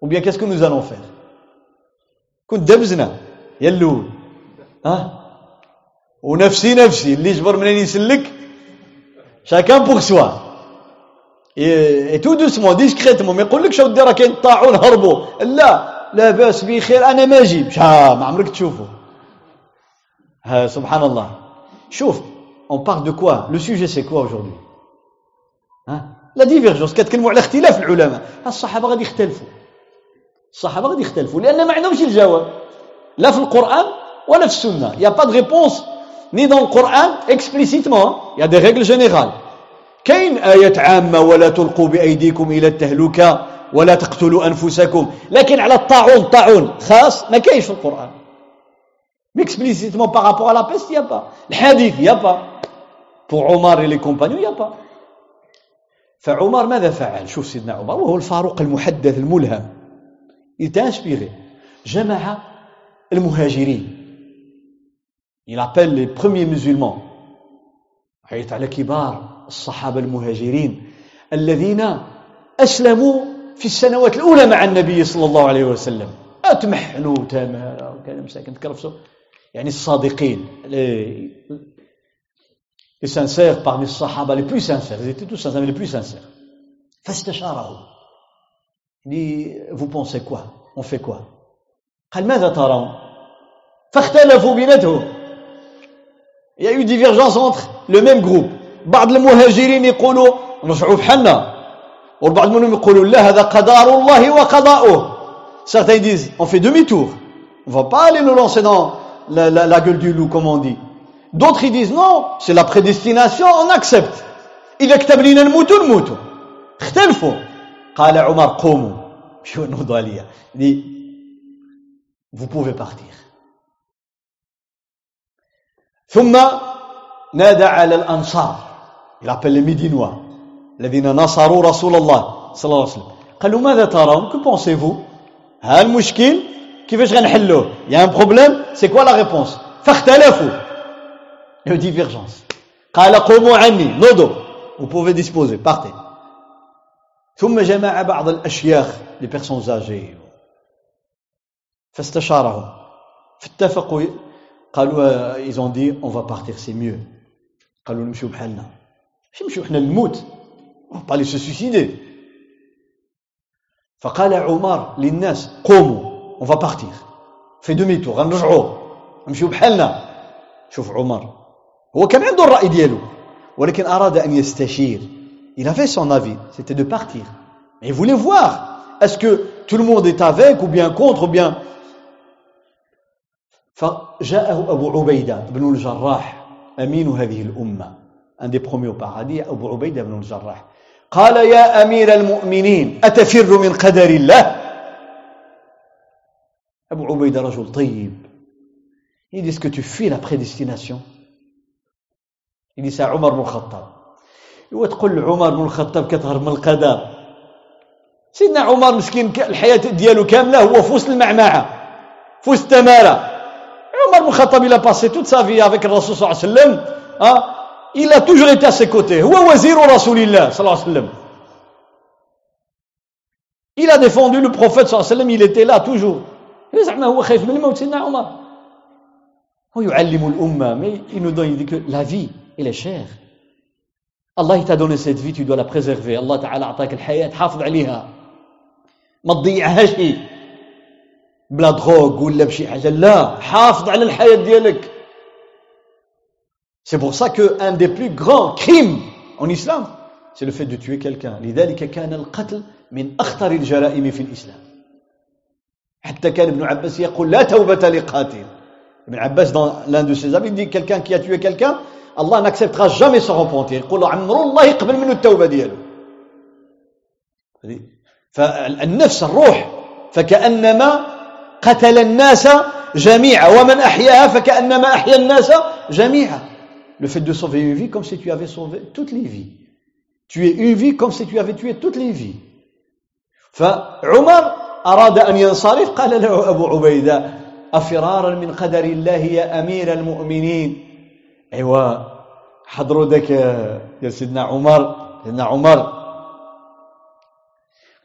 Ou bien qu'est-ce que nous allons faire? كنت دبزنا يا الأول ها؟ ونفسي نفسي اللي يجبر منين يسلك chacun pour soi et tout doucement discrètement ما يقولكش اودي راه كاين الطاعون هربوا. لا لاباس بخير أنا ما ها ما عمرك تشوفه. ها سبحان الله شوف on parle de quoi le sujet c'est quoi aujourd'hui ها؟ la divergence كتكلموا على اختلاف العلماء الصحابة غادي يختلفوا. الصحابة غادي يختلفوا لأن ما عندهمش الجواب. لا في القرآن ولا في السنة. y a pas de réponse ni dans القران explicitement y a des règles générales كاين آية عامة ولا تلقوا بأيديكم إلى التهلكة ولا تقتلوا أنفسكم. لكن على الطاعون طاعون خاص ما كاينش في القرآن. La peste, il n'y a pas. الحديث Omar et les compagnons, il n'y a pas. فعمر ماذا فعل؟ شوف سيدنا عمر وهو الفاروق المحدث الملهم. Il était inspiré. جمع المهاجرين il appelle les premiers musulmans. حيث على كبار الصحابة المهاجرين الذين أسلموا في السنوات الأولى مع النبي صلى الله عليه وسلم أتمحنوا تمارا وكان مساكن تكرفسوا يعني الصادقين les sincères parmi les sahaba les plus sincères. Ils étaient tous sincères mais les plus sincères. فاستشاره dit vous pensez quoi on fait quoi قال ماذا ترون فاختلفوا بيناتهم il y a eu divergence entre le même groupe بعض المهاجرين يقولوا نرجعوا بحالنا والبعض منهم يقولوا لا هذا قدر الله وقضاؤه certains disent on fait demi-tour on va pas aller nous lancer dans la, la, la gueule du loup comme on dit d'autres ils disent non c'est la prédestination on accepte إذا كتب لنا نموتوا نموتوا اختلفوا قال عمر قوموا شو النضالية dit vous pouvez partir ثم نادى على الأنصار il appelle les Médinois الذين نصروا رسول الله صلى الله عليه وسلم قال له ماذا ترون que pensez-vous ها المشكل كيفاش غنحلوه il y a un problème c'est quoi la réponse فاختلفوا il y a une divergence قال قوموا عني نضوا vous pouvez disposer partez ثم جمع بعض الأشياخ personnes âgées فاستشارهم. فاتفقوا قالوا ils ont dit on va c'est mieux. قالوا نمشيو بحالنا. ماشي نمشيو حنا نموت on va se فقال عمر للناس قوموا on va partir. في دومي تور غنرجعوا نمشيو بحالنا. شوف عمر. هو كان عنده الرأي ديالو ولكن أراد أن يستشير. il avait son avis c'était de partir mais il voulait voir est-ce que tout le monde est avec ou bien contre ou bien فجاءه أبو عبيدة بن الجراح أمين هذه الأمة un des premiers au paradis أبو عبيدة بن الجراح قال يا أمير المؤمنين أتفر من قدر الله أبو عبيدة رجل طيب Il dit, est-ce que tu fuis la prédestination Il dit, c'est Omar بن الخطاب وتقول عمر بن الخطاب كتهرب من القدر سيدنا عمر مسكين الحياة ديالو كاملة هو في وسط المعمعة في وسط التمارة عمر بن الخطاب toute sa vie avec الرسول صلى الله عليه وسلم hein, il a toujours ses côtés. هو وزير رسول الله صلى الله عليه وسلم. A défendu le prophète صلى الله عليه وسلم il était là toujours. زعما هو خايف من الموت سيدنا عمر. هو يعلم الأمة mais il nous donne la vie elle est chère. الله t'a donné cette vie tu dois la préserver. الله تعالى أعطاك الحياة. حافظ عليها. ما تضيعها شي بلا drogue ولا بشي حاجة. لا. حافظ على الحياة ديالك. c'est pour ça que un des plus grands crimes en islam c'est le fait de tuer quelqu'un لذلك كان القتل من أخطر الجرائم في الإسلام. حتى كان ابن عباس يقول لا توبة لقاتل. ابن عباس dans l'un de ses avis dit quelqu'un qui a tué quelqu'un Allah n'acceptera jamais son repentir. يقول عمر الله يقبل منه التوبة دياله. فالنفس الروح فكأنما قتل الناس جميعا ومن أحياها فكأنما أحيا الناس جميعا. Le fait de sauver une vie comme si tu avais sauvé toutes les vies. Tuer une vie comme si tu avais tué toutes les vies. فعمر أراد أن ينصرف قال له أبو عبيدة أفرارا من قدر الله يا أمير المؤمنين أيوا حضروا ذاك يا سيدنا عمر. سيدنا عمر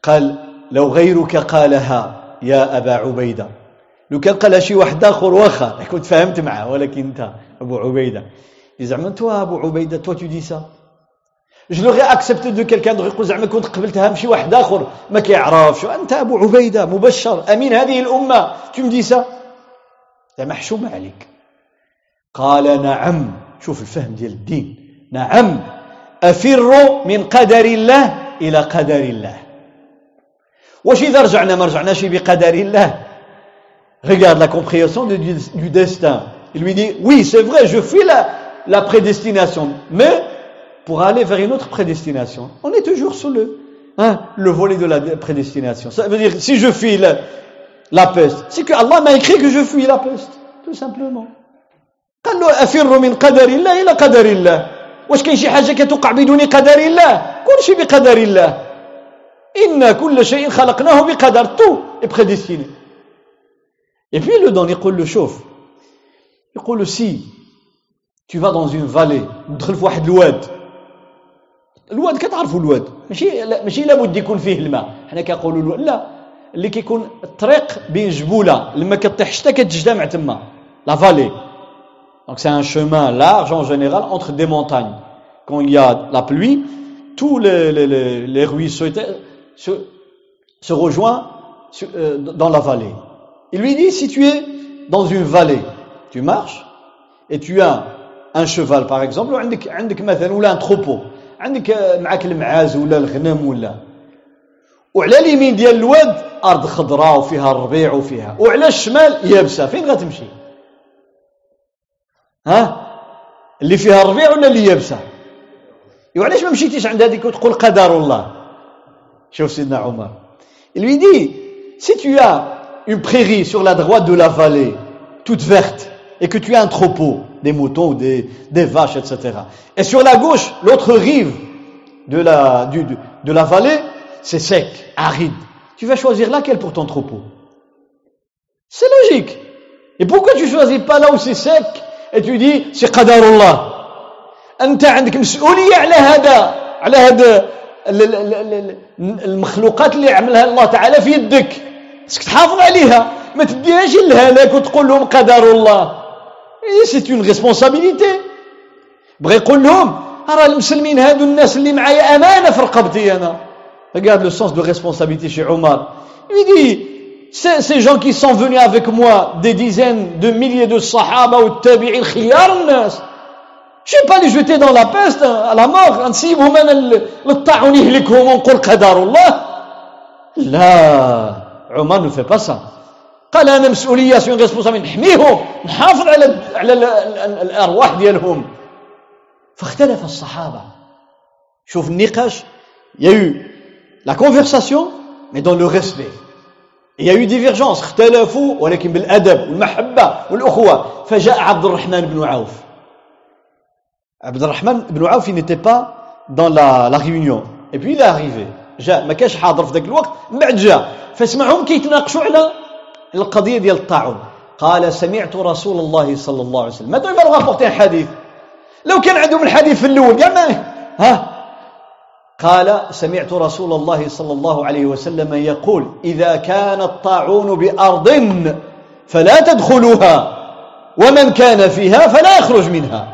قال لو غيرك قالها يا أبا عبيدة. لو كان قالها شي واحد آخر واخا كنت فهمت معه ولكن أنت أبو عبيدة. زعما أنت أبو عبيدة تو dis ça. Je l'aurais accepté de quelqu'un d'autre. يقول زعما كنت قبلتها من شي واحد آخر ما كيعرفش. أنت أبو عبيدة مبشر أمين هذه الأمة. Dis ça. ده محشوم عليك. قال نعم شوف الفهم ديال الدين نعم أفر من قدر الله إلى قدر الله واش إذا رجعنا ما رجعناش بقدر الله regarde la compréhension du, du destin il lui dit oui c'est vrai je fuis la, la prédestination mais pour aller vers une autre prédestination on est toujours sous le hein, le volet de la prédestination ça veut dire si je fuis la, la peste C'est que Allah m'a écrit que je fuis la peste, tout simplement. قال له أفر من قدر الله إلى قدر الله. واش كاين شي حاجة كتوقع بدون قدر الله؟ كل شيء بقدر الله. إن كل شيء خلقناه بقدر. est prédestiné et puis le يقول له شوف يقول له si tu vas dans une vallée تدخل في واحد الواد الواد كتعرفوا الواد ماشي ماشي لابد يكون فيه الماء حنا كنقولوا الواد لا اللي كيكون الطريق بين جبوله لما كطيح حتى كتجتمع تما لا فالي Donc c'est un chemin large en général entre des montagnes. Quand il y a la pluie, tous les, les, les, les ruisseaux se, se rejoignent euh, dans la vallée. Il lui dit, si tu es dans une vallée, tu marches, et tu as un cheval par exemple, عندك عندك مثلا ولا un troupeau, عندك معك المعاز ولا الغنم ولا وعلى اليمين ديال الواد ارض خضراء وفيها الربيع وفيها وعلى الشمال يابسه فين غتمشي ها اللي فيها الربيع ولا اللي يابسه وعلاش ما مشيتيش عند هذيك وتقول قدر الله شوف سيدنا عمر il lui dit si tu as une prairie sur la droite de la vallée toute verte et que tu as un troupeau des moutons ou des, des vaches etc et sur la gauche l'autre rive de la, du, de la vallée c'est sec, aride. Tu vas choisir laquelle pour ton troupeau C'est logique. Et pourquoi tu choisis pas là où c'est sec Et tu dis c'est qadarullah. أنت عندك مسؤولية على هذا على هذا المخلوقات اللي عملها الله تعالى في يدك. خصك تحافظ عليها. ما تديهاش لك وتقول لهم قدر الله c'est une responsabilité بغى يقول لهم راه المسلمين هادو الناس اللي معايا أمانة في رقبتي أنا. Le sens de responsabilité chez Omar. Il dit ces gens qui sont venus avec moi des dizaines de milliers de sahaba ou tabi'in khiyar الناس Je vais pas les jeter dans la peste, à la mort, نسيبهم انا للطاعون يهلكهم ونقول قدر الله لا عمر ne fait pas ça قال انا مسؤوليه سون ريسبونسابيل نحميهم نحافظ على على الارواح ديالهم فاختلف الصحابه شوف النقاش il y a eu la conversation mais dans le respect Il y a eu divergence. اختلفوا ولكن بالادب والمحبه والاخوه فجاء عبد الرحمن بن عوف عبد الرحمن بن عوف il n'était pas dans la, la réunion. Et puis il est arrivé. جاء ما كانش حاضر في ذاك الوقت من بعد جاء فسمعهم كيتناقشوا على القضية ديال الطاعون قال سمعت رسول الله صلى الله عليه وسلم ماذا يبغى رابورتي حديث لو كان عندهم الحديث في الأول قال ما ها قال سمعت رسول الله صلى الله عليه وسلم يقول إذا كان الطاعون بأرض فلا تدخلوها ومن كان فيها فلا يخرج منها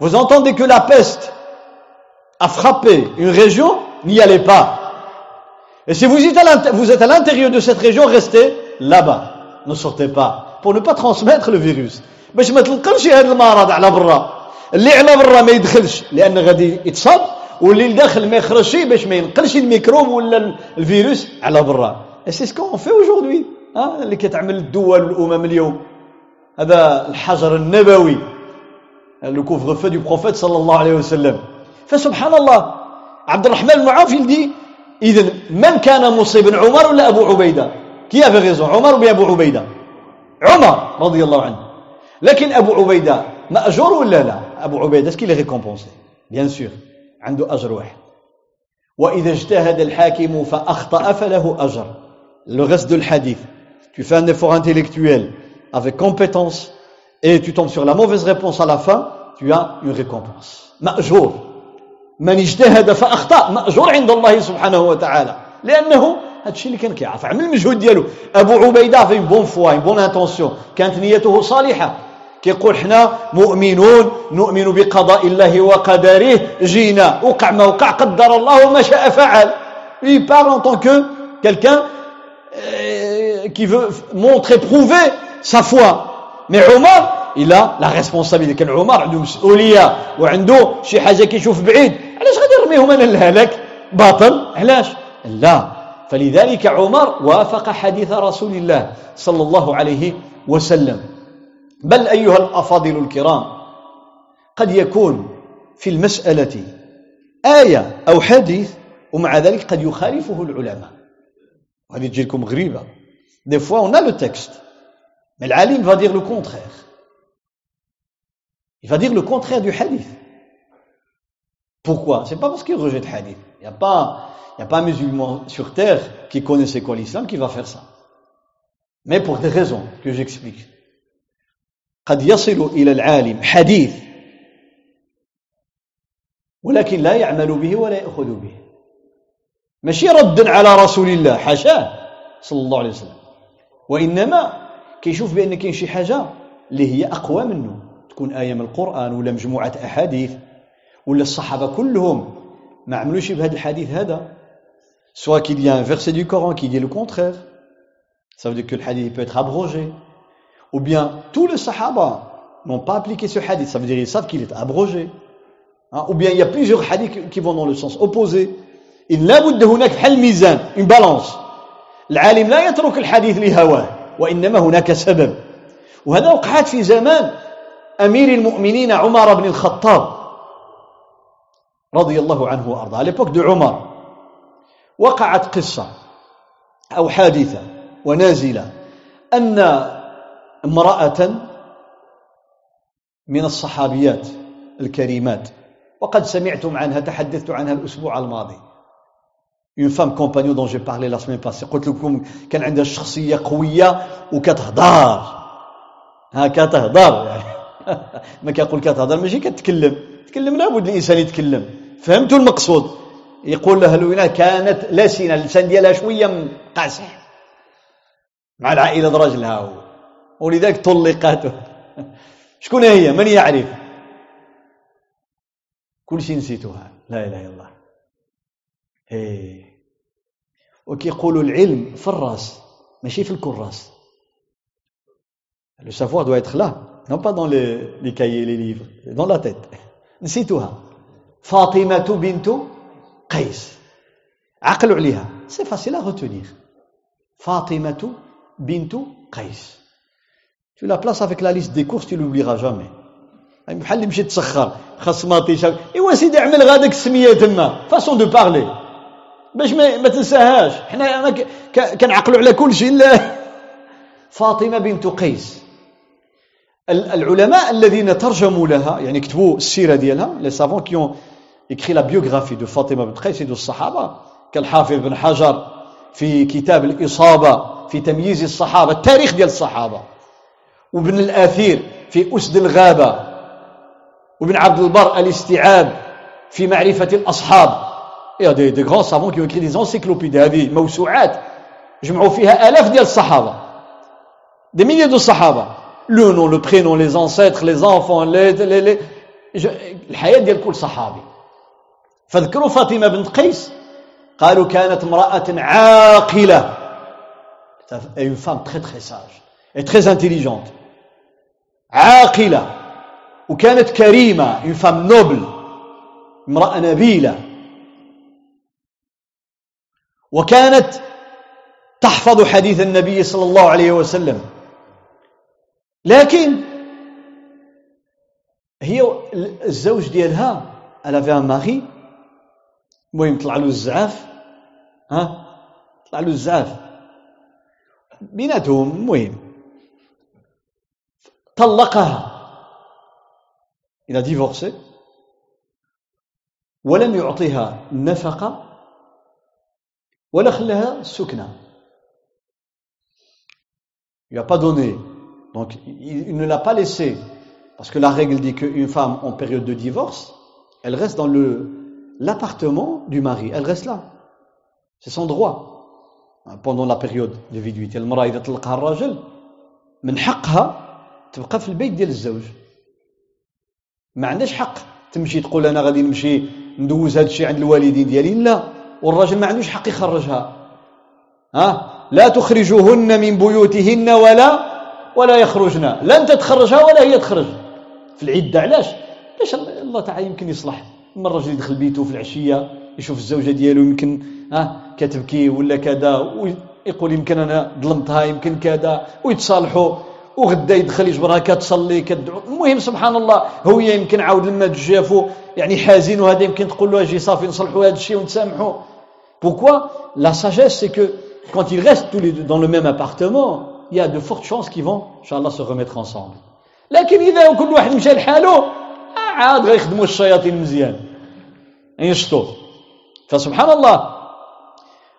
Vous entendez que la peste a frappé une région, n'y allez pas. Et si vous êtes à l'intérieur de cette région, restez là-bas. Ne sortez pas. Pour ne pas transmettre le virus. باش ما تلقمش هذا المرض على برا اللي على برا ما يدخلش لأن غادي يتصاب واللي داخل ما يخرجش باش ما ينقلش الميكروب ولا الفيروس على برا. c'est ce qu'on fait aujourd'hui ها اللي كتعمل الدول والأمم اليوم. هذا الحجر النبوي. Le couvre-feu du prophète sallallahu alayhi wa sallam. فسبحان الله عبد الرحمن il dit إذا من كان مصيبا عمر ولا أبو عبيدة؟ Qui avait raison عمر ولا أبو عبيدة؟ عمر رضي الله عنه. لكن أبو عبيدة مأجور ولا لا؟ عبيدة est-ce qu'il est récompensé? Bien sûr. عنده أجر واحد. وإذا اجتهد الحاكم فأخطأ فله أجر. Le reste de hadith tu fais un effort intellectuel avec compétence et tu tombes sur la mauvaise réponse à la fin, tu as une récompense. مأجور من اجتهد فأخطأ مأجور عند الله سبحانه وتعالى لأنه هذا الشيء اللي كان كيعرف عمل المجهود ديالو أبو عبيدة في bonne foi bonne intention كانت نيته صالحة كيقول حنا مؤمنون نؤمن بقضاء الله وقدره. جينا وقع ما وقع قدر الله وما شاء فعل. Il en tant que quelqu'un euh, qui veut montrer prouver sa foi. mais عمر il a la responsabilité كان عمر عنده مسؤولية. وعنده شي حاجة كيشوف بعيد. علاش غادي يرميهم أنا للهلاك باطل. علاش؟ لا. فلذلك عمر وافق حديث رسول الله صلى الله عليه وسلم. بل ايها الافاضل الكرام قد يكون في المساله ايه او حديث ومع ذلك قد يخالفه العلماء وهذه تجي لكم غريبه دي فوا اون لو تكست Mais l'alim va dire le contraire. Il va dire le contraire du hadith. Pourquoi C'est pas parce qu'il rejette hadith. Il n'y a pas, il a pas un musulman sur terre qui connaissait quoi l'islam qui va faire ça. Mais pour des raisons que j'explique. قد يصل إلى العالم حديث ولكن لا يعمل به ولا يأخذ به. ماشي ردا على رسول الله حاشاه صلى الله عليه وسلم. وإنما كيشوف بأن كاين شي حاجة اللي هي أقوى منه تكون آية من القرآن ولا مجموعة أحاديث ولا الصحابة كلهم ما عملوش بهذا الحديث هذا. Soit qu'il y a un verset du Coran qui dit le contraire. Ça veut dire ou bien tous les sahaba n'ont pas appliqué ce hadith ça veut dire qu'ils savent qu'il est abrogé hein? ou bien il y a plusieurs hadiths qui vont dans le sens opposé ميزان une balance العالم لا يترك الحديث لهواه وإنما هناك سبب وهذا وقعت في زمان أمير المؤمنين عمر بن الخطاب رضي الله عنه وأرضاه لبوك دو عمر وقعت قصة أو حادثة ونازلة أن امرأة من الصحابيات الكريمات. وقد سمعتم عنها تحدثت عنها الأسبوع الماضي. Une femme compagnon dont j'ai parlé la semaine passée. قلت لكم كان عندها شخصية قوية وكتهضر. ها يعني ما كنقول كتهضر ماشي كتكلم. تكلم لابد الإنسان يتكلم. فهمتوا المقصود؟ يقول له لوينا كانت لسنه اللسان ديالها شوية قاسح مع العائلة راجلها هو. ولذلك طلقته. شكون هي؟ من يعرف؟ كل شيء نسيتها لا إله إلا الله. إيه وكيقولوا العلم في الرأس ماشي في الكراس. le savoir doit être là. Non pas dans les, les cahiers les dans la tête. نسيتها فاطمة بنت قيس. عقلوا عليها. c'est facile retenir. فاطمة بنت قيس. Tu la places avec la liste des courses tu l'oublieras jamais. بحال اللي مشي تسخر خاص ماطيشه ايوا سيدي اعمل غادك السميه تما façon de parler باش ما, ما تنساهاش حنا كنعقلوا على كل شيء لا فاطمه بنت قيس العلماء الذين ترجموا لها يعني كتبوا السيره ديالها les savants qui ont écrit la biographie de فاطمه بنت قيس de الصحابه كالحافظ بن حجر في كتاب الإصابة في تمييز الصحابة التاريخ ديال الصحابة وابن الأثير في أسد الغابة وابن عبد البر الاستيعاب في معرفة الأصحاب. Des, des grands savants qui ont écrit des encyclopédies هذه موسوعات جمعوا فيها آلاف ديال الصحابة des milliers de صحابة le nom le prénom les ancêtres les enfants les, les, les الحياة ديال كل صحابي فاذكروا فاطمة بنت قيس. قالوا كانت امرأة عاقلة. Une femme très très sage et très intelligente. عاقلة وكانت كريمة une femme noble امرأة نبيلة. وكانت تحفظ حديث النبي صلى الله عليه وسلم. لكن هي الزوج ديالها elle avait un المهم طلع له الزعاف. ها؟ طلع له الزعاف. بيناتهم المهم. طلقها إلى ديفورسي ولم يعطيها نفقة ولا خلاها السكنة il n'a pas donné donc il ne l'a pas laissé parce que la règle dit qu'une femme en période de divorce elle reste dans le l'appartement du mari elle reste là c'est son droit pendant la période de viduité المرأة إذا طلقها الرجل من حقها تبقى في البيت ديال الزوج. ما عندهاش حق تمشي تقول أنا غادي نمشي ندوز هذا الشيء عند الوالدين ديالي. لا والراجل ما عندوش حق يخرجها. ها؟ لا تخرجوهن من بيوتهن ولا ولا يخرجن. لا أنت تخرجها ولا هي تخرج. في العدة علاش؟ باش الله تعالى يمكن يصلح. أما الراجل يدخل بيته في العشية يشوف الزوجة ديالو يمكن ها كتبكي ولا كذا ويقول يمكن أنا ظلمتها يمكن كذا ويتصالحوا. وغدا يدخل يجبرها كتصلي كتدعو. المهم سبحان الله هو يمكن عاود لما تجافو يعني حزين وهذا يمكن تقول له أجي صافي نصلحوا هذا الشيء ونتسامحوا Pourquoi? La sagesse, c'est que quand ils restent tous les deux dans le même appartement, il y a de fortes chances qu'ils vont, Inch'Allah, se remettre ensemble. لكن إذا كل واحد مشى لحاله عاد غيخدموا الشياطين مزيان يشطوا فسبحان الله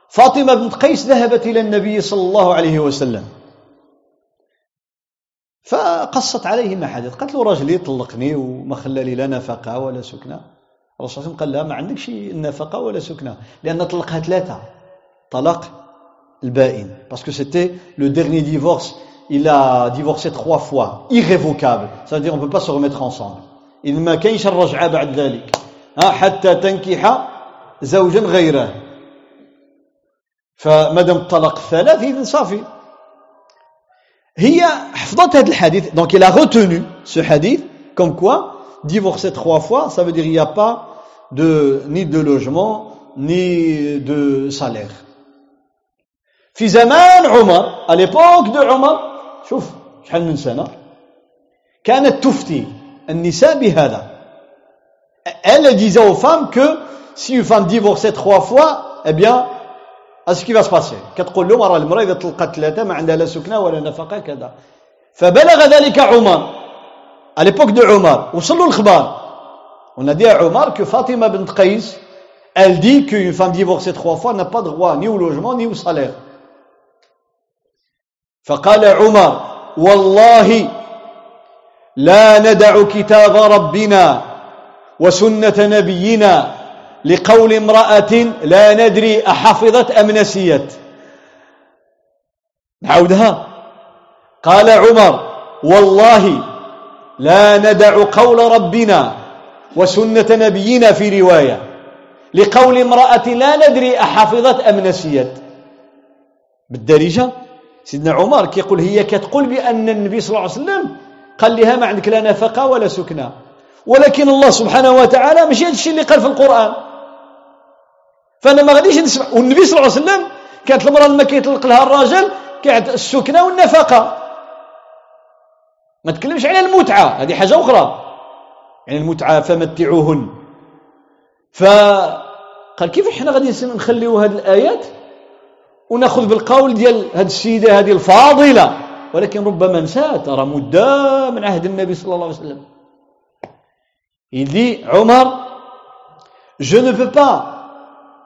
فاطمة بنت قيس ذهبت إلى النبي صلى الله عليه وسلم فقصت عليه ما حدث قالت له راجلي طلقني وما خلى لي لا نفقة ولا سكنة؟ الرسول صلى الله عليه وسلم قال لها ما عندكش نفقة ولا سكنة لأن طلقها ثلاثة طلاق البائن. parce que c'était le dernier divorce il a divorcé trois fois. Irrévocable. Ça veut dire on peut pas ensemble. إن ما كاينش الرجعة بعد ذلك. ها حتى تنكح زوجا غيره. فمادام الطلاق الثلاث إذن صافي. donc elle a retenu ce hadith comme quoi divorcer trois fois ça veut dire il n'y a pas de ni de logement ni de salaire في زمان عمر à l'époque de عمر شوف شحال من سنة كانت تفتي النساء بهذا elle disait aux femmes que si une femme divorçait trois fois eh bien qu'est-ce qui va se passer كتقول لهم راه المرأة إذا طلقت ثلاثة ما عندها لا سكنة ولا نفقة كذا. فبلغ ذلك عمر. à l'époque de عمر وصلوا الأخبار. ونادي عمر que فاطمه بنت قيس elle dit فام femme divorcée فوا fois n'a pas droit ni au logement ni au salaire. فقال عمر والله لا ندع كتاب ربنا وسنة نبينا لقول امرأة لا ندري أحفظت أم نسيت. نعودها. قال عمر والله لا ندع قول ربنا وسنة نبينا في رواية. لقول امرأة لا ندري أحفظت أم نسيت. بالدارجة. سيدنا عمر كيقول هي كتقول بأن النبي صلى الله عليه وسلم قال لها ما عندك لا نفقة ولا سكنة ولكن الله سبحانه وتعالى مش هذا الشيء اللي قال في القرآن. فأنا ما غاديش نسمع. والنبي صلى الله عليه وسلم كانت المرأة لما كيطلق لها الراجل كانت السكنة والنفقة ما تكلمش على المتعة هذه حاجة أخرى. يعني المتعة فمتعوهن. فقال كيف إحنا غادي نخليو هذه الآيات ونأخذ بالقول ديال هذه السيدة هذه الفاضلة. ولكن ربما نسات ترى مدة من عهد النبي صلى الله عليه وسلم. Il dit, Omar, je ne pas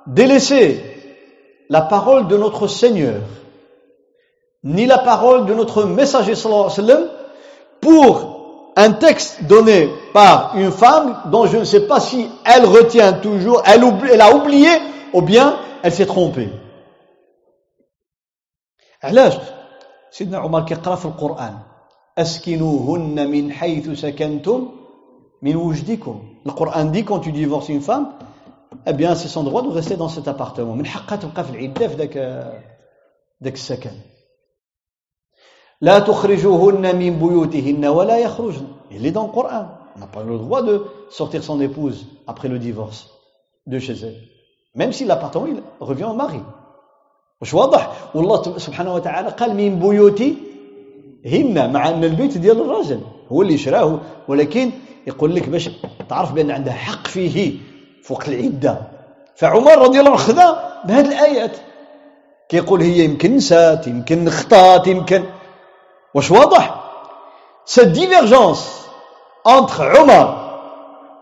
délaisser la parole de notre Seigneur, ni la parole de notre messager sallallahu alayhi wa sallam, pour un texte donné par une femme dont je ne sais pas si elle retient toujours, elle, oublie, elle a oublié ou bien elle s'est trompée. علاش سيدنا عمر كيقرا في القران اسكنوهن من حيث سكنتم من وجدكم القران دي quand tu divorces une femme eh bien c'est son droit de rester dans cet appartement. من حقها تبقى في العده في ذاك ذاك السكن لا تخرجوهن من بيوتهن ولا يخرجن il est dans le Coran. On n'a pas le droit de sortir son épouse après le divorce de chez elle. Même si l'appartement il revient au mari. واش واضح والله سبحانه وتعالى قال من بيوتهن مع ان البيت ديال الراجل هو اللي شراه ولكن يقول لك باش تعرف بان عندها حق فيه فوق العدة. فعمر رضي الله عنه خذا بهذه الآيات. كيقول هي يمكن نسات يمكن خطات يمكن. واش واضح؟ ça divergence entre عمر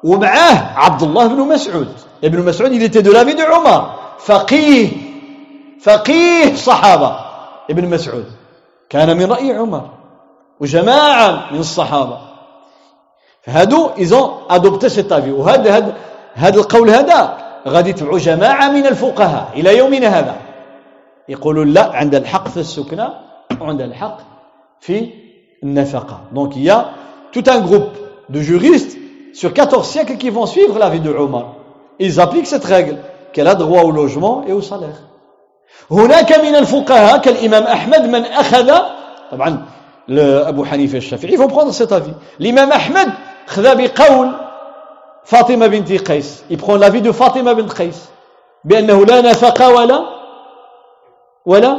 ومعاه عبد الله بن مسعود. ابن مسعود il était de l'avis de عمر فقيه فقيه صحابة. ابن مسعود. كان من رأي عمر. وجماعة من الصحابة. فهادو ils ont adopté cet avis. وهذا هذا القول هذا غادي يتبعوا جماعة من الفقهاء إلى يومنا هذا يقولون لا عند الحق في السكنة وعند الحق في النفقة donc il y a tout un groupe de juristes sur 14 siècles qui vont suivre l'avis de Omar ils appliquent cette règle qu'elle a droit au logement et au salaire هناك من الفقهاء كالإمام أحمد من أخذ طبعا أبو حنيفة الشافعي vont prendre cet avis l'imam Ahmed خذا بقول فاطمة بنت قيس il prend l'avis de فاطمة بنت قيس بأنه لا نفقة ولا ولا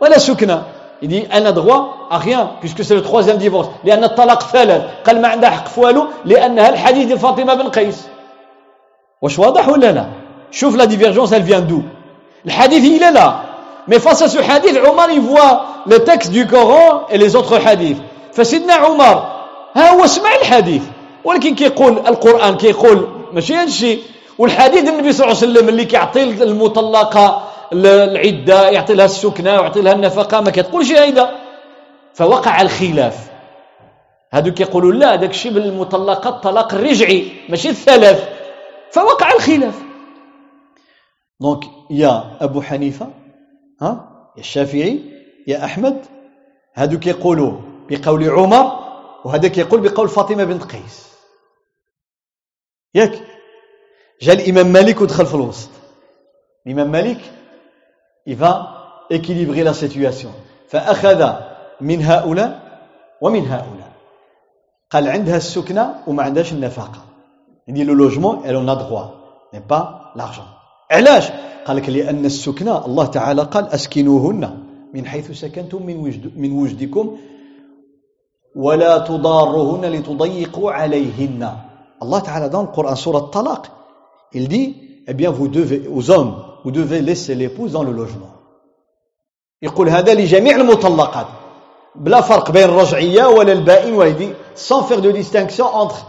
ولا سكنة il dit elle n'a droit à rien puisque c'est le troisième divorce لأن الطلاق ثلاث قال ما عندها حق في والو لأنها الحديث de فاطمة بن قيس واش واضح ولا لا شوف la divergence elle vient d'où Le hadith, il est là. Mais face à ce hadith, Omar, il voit le texte du Coran et les autres hadiths. فسيدنا عمر ها هو سمع الحديث ولكن كيقول القرآن كيقول ماشي هذا الشيء والحديث النبي صلى الله عليه وسلم اللي كيعطي المطلقة العدة يعطي لها السكنة ويعطي لها النفقة ما كتقولش هيدا. فوقع الخلاف. هادو كيقولوا لا داك الشيء بالمطلقة الطلاق الرجعي ماشي الثلاث. فوقع الخلاف. دونك يا أبو حنيفة ها؟ يا الشافعي يا أحمد هادو كيقولوا بقول عمر وهذا كيقول بقول فاطمة بنت قيس. ياك. جا الإمام مالك ودخل في الوسط. الإمام مالك il va équilibrer la فأخذ من هؤلاء ومن هؤلاء. قال عندها السكنة وما عندهاش النفقة. يعني لو لوجمون elle en a mais pas l'argent. علاش؟ قال لك لأن السكنة الله تعالى قال أسكنوهن من حيث سكنتم من, وجد من وجدكم ولا تضاروهن لتضيقوا عليهن. الله تعالى dans le Coran سورة الطلاق il dit eh bien vous devez aux hommes vous devez laisser l'épouse dans le logement يقول هذا لجميع المطلقات بلا فرق بين الرجعية ولا البائن ويدي sans faire de distinction entre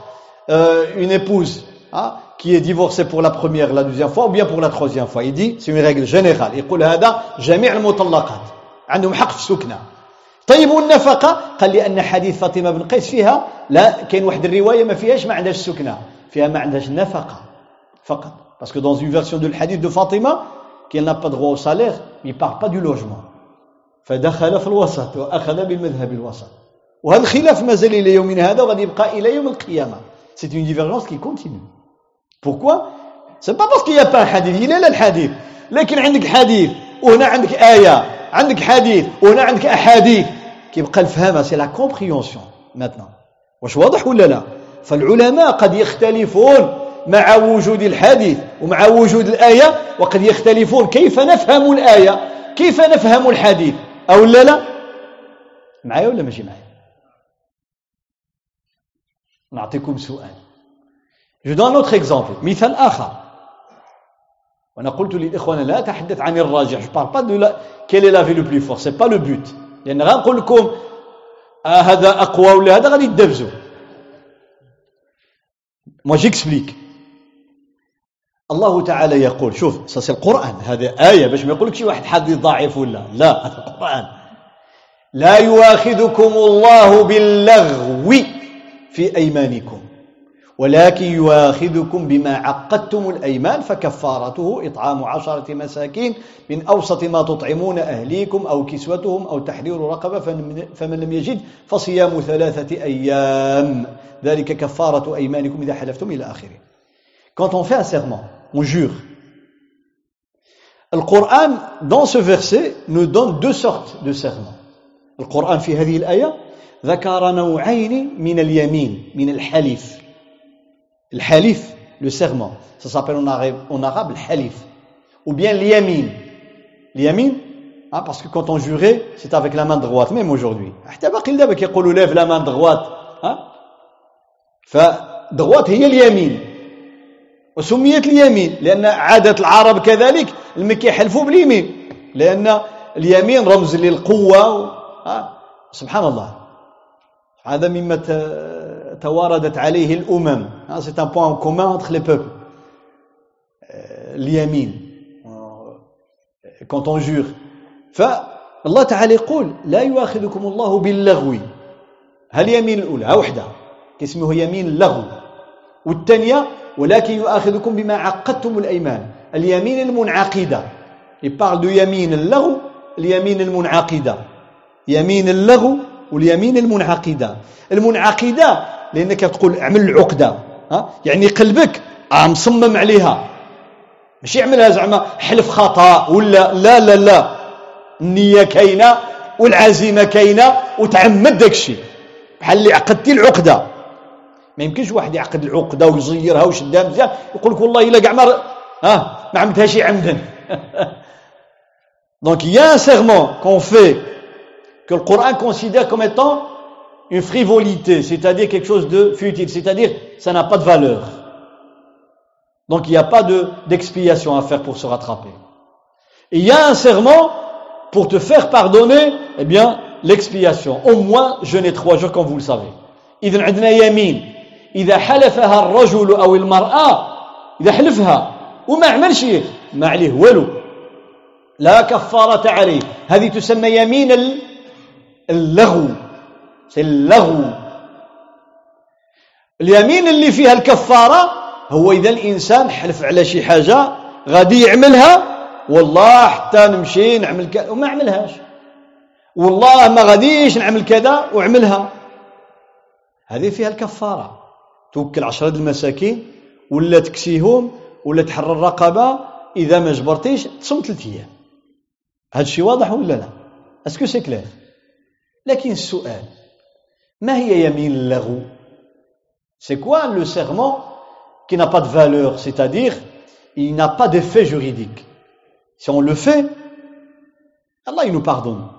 euh, une épouse hein, qui est divorcé pour la première, la deuxième fois ou bien pour la troisième fois. Il dit, c'est une règle générale. يقول هذا جميع المطلقات عندهم حق في السكنة. طيب والنفقة؟ قال لأن حديث فاطمة بن قيس فيها لا كاين واحد الرواية ما فيهاش ما عندهاش سكنة فيها ما عندهاش نفقة فقط. Parce que dans une de hadith de Fatima qu'elle n'a pas droit au salaire du logement. فدخل في الوسط وأخذ بالمذهب الوسط. وهذا الخلاف ما زال إلى يومنا هذا وغادي يبقى إلى يوم القيامة. C'est une divergence qui continue. Pourquoi c'est pas parce qu'il n'y a pas un hadith. Il là الحديث لكن عندك حديث وهنا عندك آية. عندك حديث وهنا عندك أحاديث. كيبقى الفهم c'est la compréhension maintenant. واش واضح ولا لا؟ فالعلماء قد يختلفون مع وجود الحديث ومع وجود الآية وقد يختلفون كيف نفهم الآية كيف نفهم الحديث أو لا لا؟ معايا ولا ماشي معايا؟ نعطيكم سؤال. Donne un autre exemple مثال آخر. وأنا قلت للاخوان لا اتحدث عن الراجح. Je parle pas de la quel est l'avis le plus fort. C'est pas le but. لأن غنقول لكم آه هذا أقوى ولا هذا غادي تدبزوا moi j'explique. الله تعالى يقول شوف سي القران هذه آية باش ما يقولك شي واحد حديث ضعيف ولا. لا هذا القرآن. لا يؤاخذكم الله باللغو في أيمانكم. ولكن يواخذكم بما عقدتم الأيمان فكفارته إطعام عشرة مساكين من أوسط ما تطعمون أهليكم أو كسوتهم أو تحرير رقبة فمن لم يجد فصيام ثلاثة أيام ذلك كفارة أيمانكم إذا حلفتم إلى آخره Quand on fait un serment, on jure. Le Coran, dans ce verset, nous donne deux sortes de serments. Le Coran في هذه الآية ذكر نوعين من اليمين من الحلف Le halif, le serment, ça s'appelle en arabe, en arabe le halif. Ou bien l'yamin. L'yamin, hein, parce que quand on jurait, c'est avec la main droite, même aujourd'hui. كيقولوا lève la main droite. Hein? فدروات هي اليمين. وسميت اليمين لأن عادة العرب كذلك لما كيحلفوا باليمين لأن اليمين رمز للقوة سبحان الله هذا مما تواردت عليه الأمم. Un point en commun entre les peuples. اليمين quand on jure. فالله تعالى يقول لا يؤاخذكم الله باللغو هل يمين الأولى وحدة اسمه يمين اللغو والثانية ولكن يؤاخذكم بما عقدتم الأيمان اليمين المنعقدة parle de يمين اللغو اليمين المنعقدة يمين اللغو واليمين المنعقدة. المنعقدة لأنك تقول اعمل العقدة ها؟ يعني قلبك آه مصمم عليها. ماشي يعملها زعما حلف خطأ ولا لا لا لا. النية كاينة والعزيمة كاينة وتعمد داك الشيء. بحال اللي عقدتي العقدة. ما يمكنش واحد يعقد العقدة ويزيرها ويشدها مزيان يقول لك والله إلا كاع ما ها؟ ما عملتهاش عمدا. A un serment qu'on fait que le Coran considère comme étant une frivolité, c'est-à-dire quelque chose de futile, c'est-à-dire ça n'a pas de valeur. Donc il n'y a pas d'expiation à faire pour se rattraper. Et il y a un serment pour te faire pardonner, eh bien, l'expiation. Au moins jeûner trois jours comme vous le savez. إذا عندنا يمين إذا حلفها الرجل أو المرأة إذا حلفها وما عملش ما عليه والو لا كفارة عليه هذه تسمى يمين اللغو سي اللغو. اليمين اللي فيها الكفارة هو إذا الإنسان حلف على شي حاجة غادي يعملها والله حتى نمشي نعمل كذا وما عملهاش. والله ما غاديش نعمل كذا وعملها. هذه فيها الكفارة. توكل عشرة المساكين ولا تكسيهم ولا تحرر رقبة إذا ما جبرتيش تصوم ثلاث أيام. هذا الشيء واضح ولا لا؟ est-ce que c'est clair؟ لكن السؤال ما هي يمين اللغو c'est quoi le serment qui n'a pas de valeur c'est-à-dire il n'a pas d'effet juridique. Si on le fait الله il nous pardonne.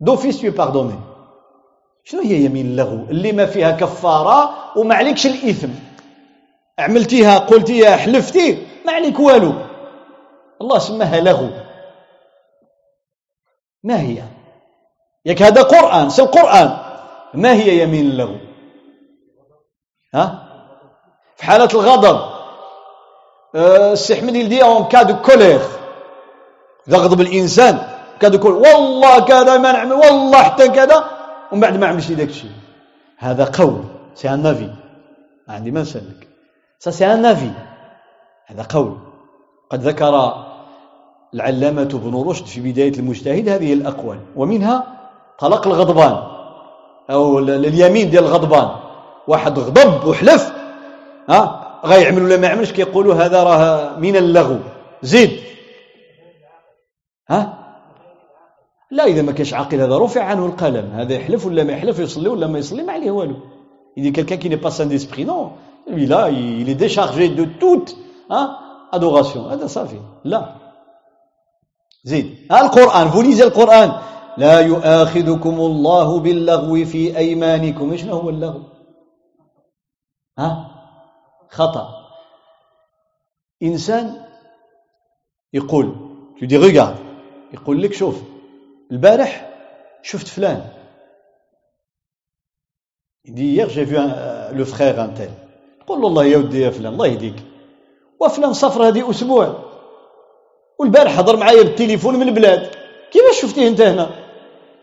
D'office tu es pardonné. شنو هي يمين اللغو اللي ما فيها كفاره وما عليكش الاثم عملتيها قلتيها حلفتي ما عليك والو الله سماها لغو ما هي ياك هذا قرآن c'est القرآن ما هي يمين اللغو ها؟ في حالة الغضب. السي أحمد il dit en cas de colère إذا غضب الإنسان كاد يقول والله كذا ما نعمل والله حتى كذا. ومن بعد ما عملش داك الشيء. هذا قول. c'est un avis. ما عندي ما نسلك ça c'est un avis. هذا قول. قد ذكر العلامة ابن رشد في بداية المجتهد هذه الأقوال. ومنها طلاق الغضبان. أو اليمين ديال الغضبان. واحد غضب وحلف. ها؟ غيعمل ولا ما يعملش كيقولوا هذا راه من اللغو. زيد. ها؟ لا إذا ما كانش عاقل هذا رفع عنه القلم. هذا يحلف ولا ما يحلف يصلي ولا ما يصلي ما عليه والو. dit quelqu'un qui n'est pas saint d'esprit, non. Lui là, il est déchargé de. هذا صافي. لا. زيد. القرآن. vous lisez القرآن. لا يؤاخذكم الله باللغو في أيمانكم. إيش هو اللغو؟ ها؟ خطأ. إنسان يقول tu dis يقول لك شوف. البارح شفت فلان. Il dit j'ai vu un, euh, le frère un قول له الله يا ودي يا فلان الله يهديك. وفلان صفر هذه أسبوع. والبارح حضر معايا بالتليفون من البلاد. كيفاش شفتيه أنت هنا؟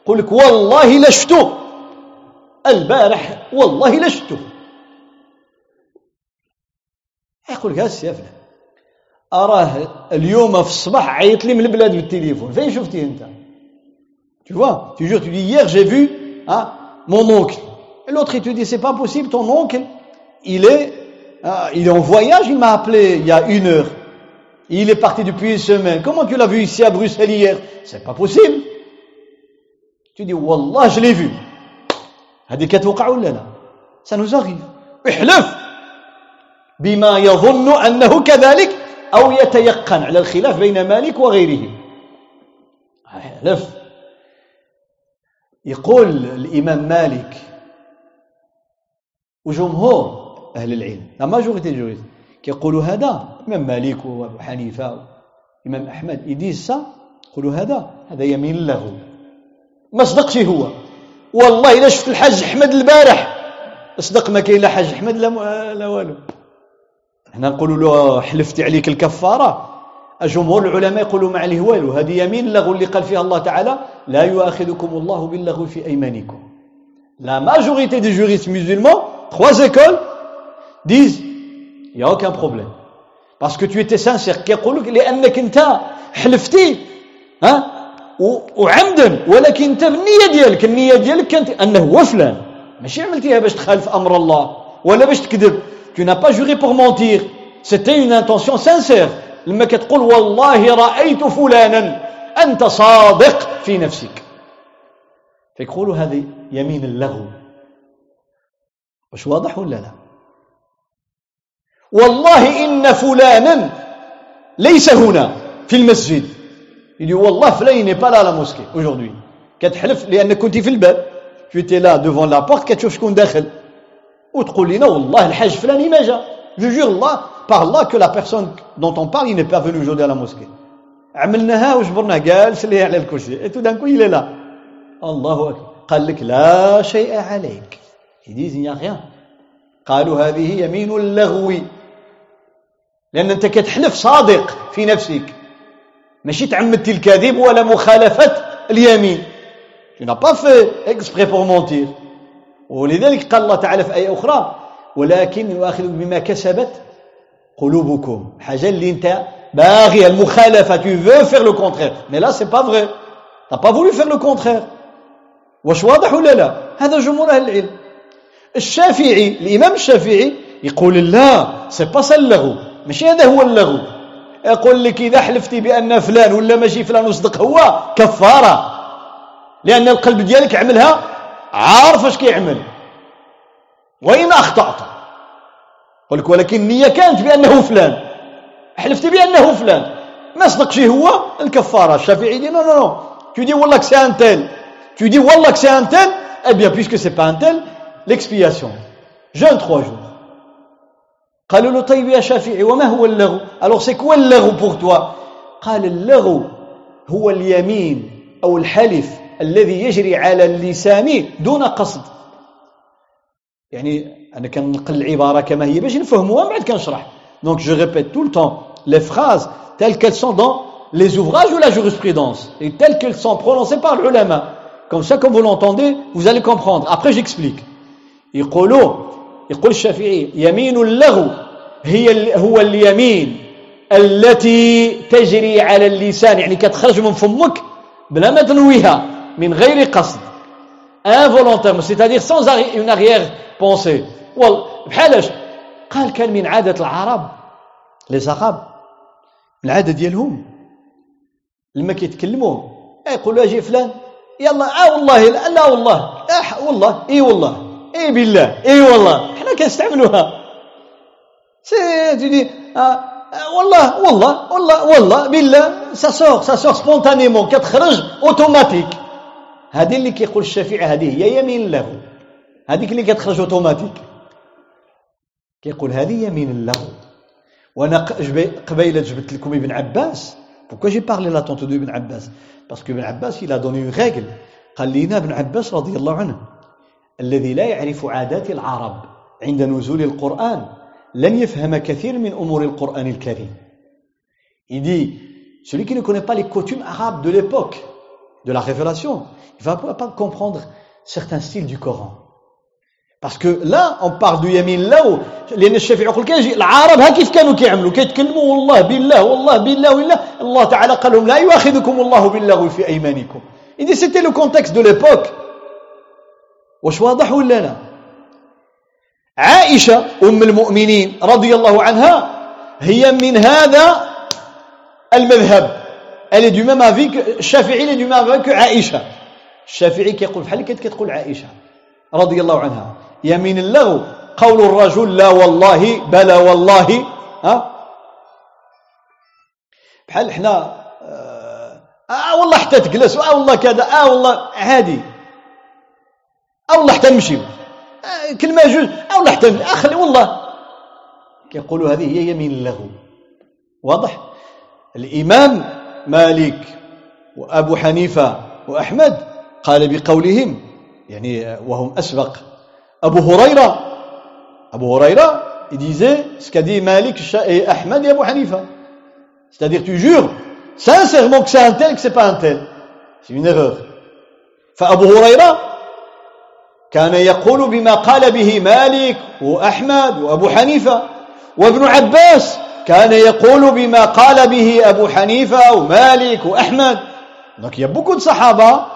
يقول لك والله لا شفته البارح والله لا شفته يقول لك هاس يا فلان اراه اليوم في الصباح عيط لي من البلاد بالتليفون فين شفتيه انت tu vois tu jures tu dis hier j'ai vu hein, mon oncle et l'autre il te dit c'est pas possible ton oncle il est euh, il est en voyage il m'a appelé il y a une heure il est parti depuis une semaine comment tu l'as vu ici à Bruxelles hier c'est pas possible Tu dis wallah je l'ai vu. ولا لا arrive. احلف بما يظن أنه كذلك أو يتيقن على الخلاف بين مالك وغيره احلف يقول الإمام مالك وجمهور أهل العلم لا ماجوريتي الجوريست كيقولوا هذا الإمام مالك وأبو حنيفة الإمام أحمد يديس يقولوا هذا هذا يمين له ما صدقش هو. والله إلا شفت الحاج أحمد البارح صدق ما كاين لا حاج أحمد لا لا والو. هنا نقولوا له حلفتي عليك الكفارة. جمهور العلماء يقولوا ما عليه والو. هذه يمين اللغو اللي قال فيها الله تعالى لا يؤاخذكم الله باللغو في majorité des juristes musulmans, trois écoles, disent il n'y a aucun problème. Parce que tu étais sincère. كيقولوا لأنك أنت حلفتي ها وعمدا ولكن أنت بالنية ديالك النية ديالك كانت أنه هو فلان ماشي عملتيها باش تخالف أمر الله ولا باش تكذب tu n'as pas juré pour mentir c'était une intention sincère لما كتقول والله رأيت فلانا أنت صادق في نفسك فيقولوا هذه يمين اللغو واش واضح ولا لا والله إن فلانا ليس هنا في المسجد يقول والله فلان n'est pas là à la mosquée aujourd'hui tu étais là devant la porte جا je jure Allah par Allah que la personne dont on parle il n'est pas venu aujourd'hui à la mosquée et tout d'un coup il est là شيء عليك ils disent il n'y a rien قالوا هذه يمين اللغو لأن أنت كتحلف صادق في نفسك ماشي تعمدت الكذب ولا مخالفة اليمين. Tu n'as pas fait exprès pour mentir. ولذلك قال الله تعالى في آية أخرى ولكن يؤاخذكم بما كسبت قلوبكم. حاجة اللي أنت باغي المخالفة tu veux faire le contraire. Mais là c'est pas vrai. T'as pas voulu faire le contraire. واش واضح ولا لا؟ هذا جمهور أهل العلم. الشافعي الإمام الشافعي يقول لا سي با اللغو ماشي هذا هو اللغو. يقول لك إذا حلفتي بأن فلان ولا ماشي فلان وصدق هو كفارة. لأن القلب ديالك عملها عارف اش كيعمل. وإن أخطأت. لك ولكن النية كانت بأنه فلان. حلفت بأنه فلان. ما صدقش هو الكفارة. الشافعي dit non non non tu dis والله c'est un tel. Tu dis والله c'est un tel. Eh bien puisque c'est pas un tel l'expiation. Jeûne trois jours. قالوا له طيب يا شافعي وما هو اللغو alors c'est quoi اللغو pour toi قال اللغو هو اليمين أو الحلف الذي يجري على اللسان دون قصد يعني أنا كنقل العبارة كما هي باش نفهموها من بعد كنشرح donc je répète tout le temps les phrases telles qu'elles sont dans les ouvrages ou la jurisprudence, et telles qu'elles sont prononcées par l'ulama. Comme ça, comme vous l'entendez, vous allez comprendre. Après, j'explique. يقولوا يقول الشافعي يمين اللغو هي هو اليمين التي تجري على اللسان يعني كتخرج من فمك بلا ما تنويها من غير قصد involontairement c'est-à-dire sans une arrière pensée والله بحالاش قال كان من عادة العرب لي زعراب العادة ديالهم. لما كيتكلموا يقولوا أجي فلان يلا آه والله لا, والله آه والله إي والله. إي بالله إي والله. حنا كنستعملوها. si tu dis آه والله والله والله والله بالله. ça sort ça sort spontanément كتخرج اوتوماتيك هذه اللي كيقول الشافعي هذه هي يمين اللغو. هذيك اللي كتخرج اوتوماتيك كيقول هذه يمين اللغو وأنا قبيلة جبت لكم ابن عباس. Parlé là tantôt de Ibn Abbas? Parce que Ibn Abbas il a donné une règle. قال لنا ابن عباس رضي الله عنه. الذي لا يعرف عادات العرب عند نزول القرآن لن يفهم كثير من أمور القرآن الكريم il dit celui qui ne connaît pas les coutumes arabes de l'époque de la révélation il va pas comprendre certains styles du Coran Parce que là, on parle du yamin là où لأن الشافعي يقول كيجي العرب ها كيف كانوا كيعملوا كيتكلموا والله بالله والله بالله والله الله تعالى قال لهم لا يؤاخذكم الله باللغو في أيمانكم. Il dit c'était le contexte de l'époque. واش واضح ولا لا؟ عائشة أم المؤمنين رضي الله عنها هي من هذا المذهب. Elle est du même avis que الشافعي est du même avis que عائشة. الشافعي كيقول بحال كتقول عائشة رضي الله عنها. يمين اللغو قول الرجل لا والله بلا والله ها بحال حنا آه, آه والله حتى تجلس آه والله كذا آه والله عادي أو الله حتى نمشي كلمة جوج أو الله آه، حتى أخلي والله. كيقولوا هذه هي يمين له. واضح؟ الإمام مالك وأبو حنيفة وأحمد قال بقولهم يعني آه، وهم أسبق. أبو هريرة أبو هريرة يديزي سكدي مالك أحمد يا أبو حنيفة C'est-à-dire, tu jures sincèrement que c'est un tel, que c'est pas un tel. C'est une erreur. Fa Abu Huraira, كان يقول بما قال به مالك وأحمد وأبو حنيفة وابن عباس كان يقول بما قال به أبو حنيفة ومالك وأحمد donc il y a beaucoup de sahaba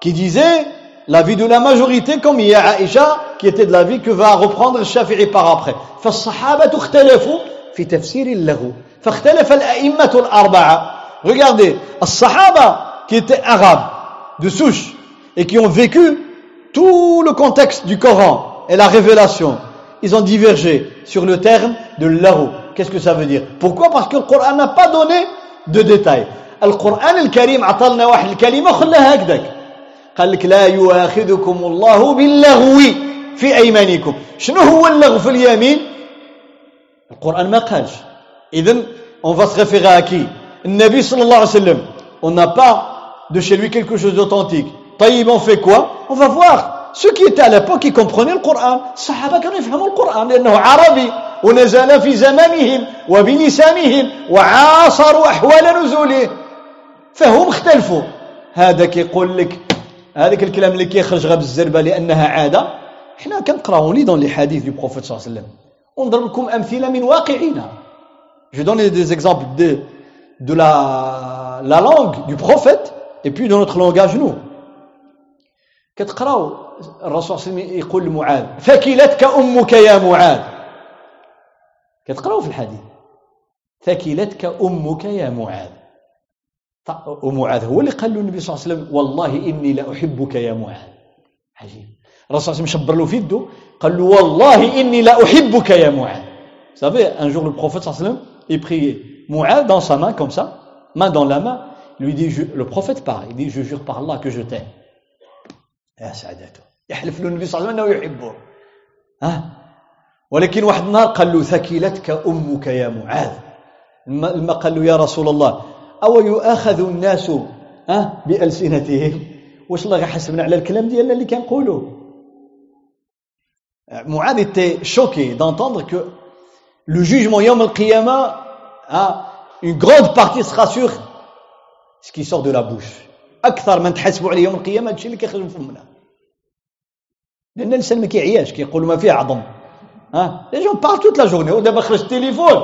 qui disaient l'avis de la majorité comme il y a Aïcha qui était de l'avis que va reprendre Shafi'i par après فالصحابة اختلفوا في تفسير اللغو فاختلف الأئمة الأربعة regardez الصحابة qui étaient arabes de souche et qui ont vécu tout le contexte du Coran et la révélation ils ont divergé sur le terme de l'aghu qu'est-ce que ça veut dire pourquoi parce que le Coran n'a pas donné de détails القرآن الكريم عطلنا واحد الكلمة خلاها هكذاك قال لك لا يؤاخذكم الله باللغو في أيمانكم شنو هو اللغو في اليمين القرآن ما قالش إذن on va se référer à qui النبي صلى الله عليه وسلم on n'a pas de chez lui quelque chose d'authentique طيب on fait quoi? On va voir. Ceux qui étaient à l'époque الصحابة كانوا يفهموا القرآن لأنه عربي ونزل في زمانهم وبلسانهم وعاصروا أحوال نزوله. فهم اختلفوا. هذا كيقول لك هذاك الكلام اللي كيخرج غير بالزربه لأنها عادة. حنا كنقراو les dans les حديث du prophète صلى الله عليه وسلم. ونضرب لكم أمثلة من واقعنا. je donne des exemples de de la, la langue du prophète et puis de notre langage nous. كتقراو الرسول صلى الله عليه وسلم يقول لمعاذ ثكلتك أمك يا معاذ. كتقراو في الحديث ثكلتك أمك يا معاذ. ومعاذ هو اللي قال له النبي صلى الله عليه وسلم والله إني لأحبك يا معاذ. عجيب. الرسول صلى الله عليه وسلم شبر له في يده قال له والله إني لأحبك يا معاذ. Savez, un jour le صلى الله عليه وسلم il priait Mu'ad dans sa main comme ça, main dans la main, lui dit, je, le prophète parle, il dit, je jure par Allah que je t'aime. يا سعادته. يحلف له النبي صلى الله عليه وسلم أنه يحبه. ها؟ ولكن واحد النهار قال له ثكلتك أمك يا معاذ. لما قال له يا رسول الله أو يؤاخذ الناس أه بألسنتهم؟ واش الله غيحاسبنا على الكلام ديالنا اللي كنقولوا معاذ était choqué d'entendre que le jugement يوم القيامة hein, une grande partie sera ce qui sort de la bouche أكثر من تحاسبوا عليه يوم القيامة هادشي اللي كيخرج من فمنا. لأن الإنسان ما كيعياش كيقول ما فيه عظم. ها؟ les gens parlent toute la journée ودابا خرج التليفون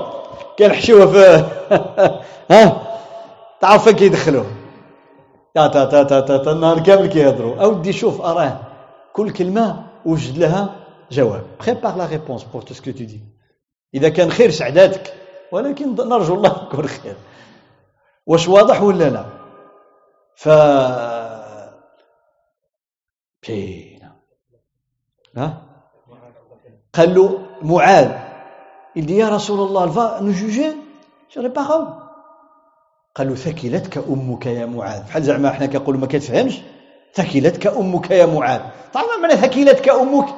كنحشوه في ها؟ تعرف فين كيدخلوه؟ تا تا تا تا تا, تا النهار كامل كيهضروا. أودي شوف أراه. كل كلمة وجد لها جواب. prépare la réponse pour tout ce que tu dis إذا كان خير سعداتك. ولكن نرجو الله يكون خير. واش واضح ولا لا؟ ف بينا ها؟ قال له معاذ. Il dit يا رسول الله va nous juger sur les paroles. قال له ثكلتك أمك يا معاذ. بحال زعما إحنا كنقولوا ما كتفهمش. ثكلتك أمك يا معاذ. تعرف معنى ثكلتك أمك؟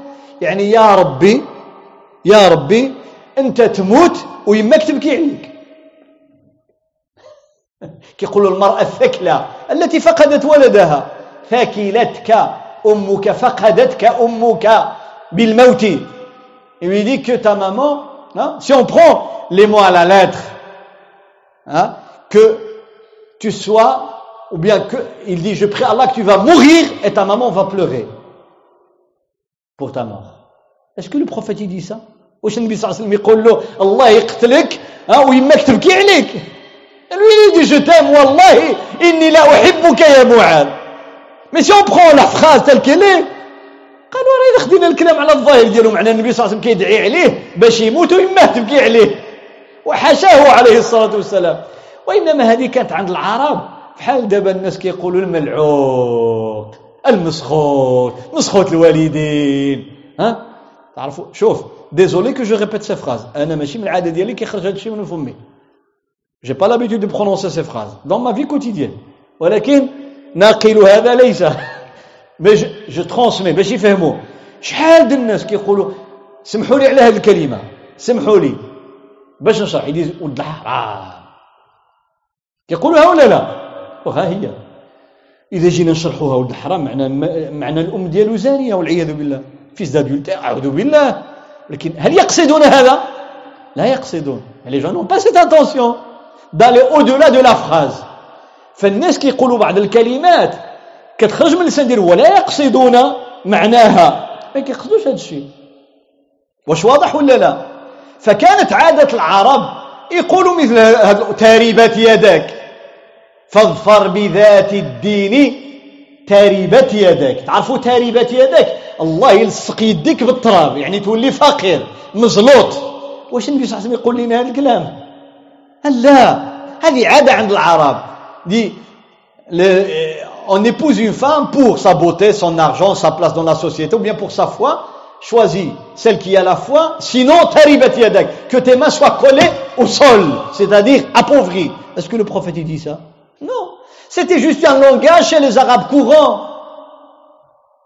يعني يا ربي يا ربي أنت تموت ويماك تبكي عليك. كيقولوا المرأة الثكلى التي فقدت ولدها ثكلتك أمك فقدتك أمك بالموت Il lui dit que ta maman, hein, si on prend les mots à la lettre, hein, que tu sois, ou bien que, il dit, je prie Allah que tu vas mourir et ta maman va pleurer pour ta mort. Est-ce que le prophète il dit ça واش النبي صلى الله عليه وسلم يقول له الله يقتلك ها ويماك تبكي عليك Lui il dit je t'aime والله إني لأحبك يا معاذ mais si on prend la phrase telle qu'elle est قالوا راه خدينا الكلام على الظاهر ديالو معنى النبي صلى الله عليه وسلم كيدعي عليه باش يموت ويماه تبكي عليه. وحاشاه عليه الصلاة والسلام. وإنما هذه كانت عند العرب. بحال دابا الناس كيقولوا الملعوق المسخوط مسخوط الوالدين. ها؟ تعرفوا؟ شوف désolé que je répète ces phrases أنا ماشي من العادة ديالي كيخرج هذا الشيء من فمي. j'ai pas l'habitude de prononcer ces phrases dans ma vie quotidienne ولكن ناقل هذا ليس mais je transmets باش يفهموا شحال ديال الناس كيقولوا سمحوا لي على هذه الكلمة سمحوا لي باش نشرح يدير ولد الحرام كيقولوها ولا لا وها هي اذا جينا نشرحوها ولد الحرام معنى معنى الام ديالو زانيه والعياذ بالله fils d'adultère اعوذ بالله لكن هل يقصدون هذا لا يقصدون les gens n'ont pas cette intention d'aller au-delà de la phrase فالناس كيقولوا بعض الكلمات كتخرج من اللسان ديالهم ولا يقصدون معناها. ما كيقصدوش هذا الشيء. واش واضح ولا لا؟ فكانت عادة العرب يقولوا مثل هذا تاريبات يدك فاظفر بذات الدين تاريبات يدك تعرفوا تاريبات يدك الله يلصق يديك بالتراب يعني تولي فقير مزلوط. واش النبي صلى الله عليه وسلم يقول لنا هذا الكلام؟ لا هذه عادة عند العرب دي on épouse une femme pour sa beauté, son argent, sa place dans la société, ou bien pour sa foi, choisis celle qui a la foi, sinon taribat yadak, que tes mains soient collées au sol, c'est-à-dire appauvries. Est-ce que le prophète dit ça Non. C'était juste un langage chez les arabes courants.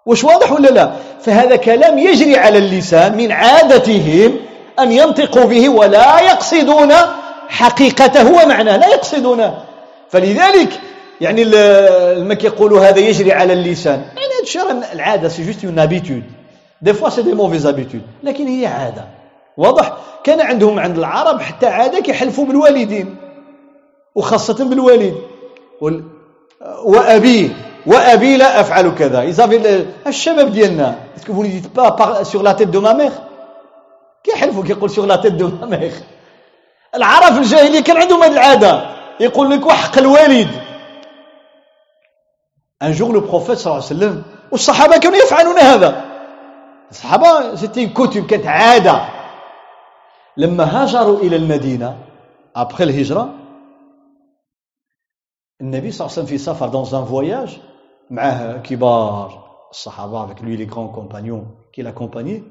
وش واضح ولا لا فهذا كلام يجري على اللسان من عادتهم أن ينطقوا به ولا يقصدون حقيقته ومعناه لا يقصدونه. فلذلك يعني ما كيقولوا هذا يجري على اللسان. يعني هذا الشيء العادة c'est juste une habitude des fois c'est des mauvaises habitudes لكن هي عادة. واضح؟ كان عندهم عند العرب حتى عادة كيحلفوا بالوالدين. وخاصة بالوالد. وابيه وأبي. لا أفعل كذا. إذا الشباب ديالنا est-ce que font pas sur la tête de ma mère كيحلفوا كيقول sur la tête de ma mère العرب في الجاهليه كان عندهم هذه العادة. يقول لك وحق الوالد. Un jour, le prophète صلى الله عليه وسلم, والصحابة كانوا يفعلون هذا. c'était une coutume كانت عادة. لما هاجروا إلى المدينة après الهجرة النبي صلى الله عليه وسلم في سفر dans un voyage معه كبار الصحابة avec lui les grands compagnons qui l'accompagnaient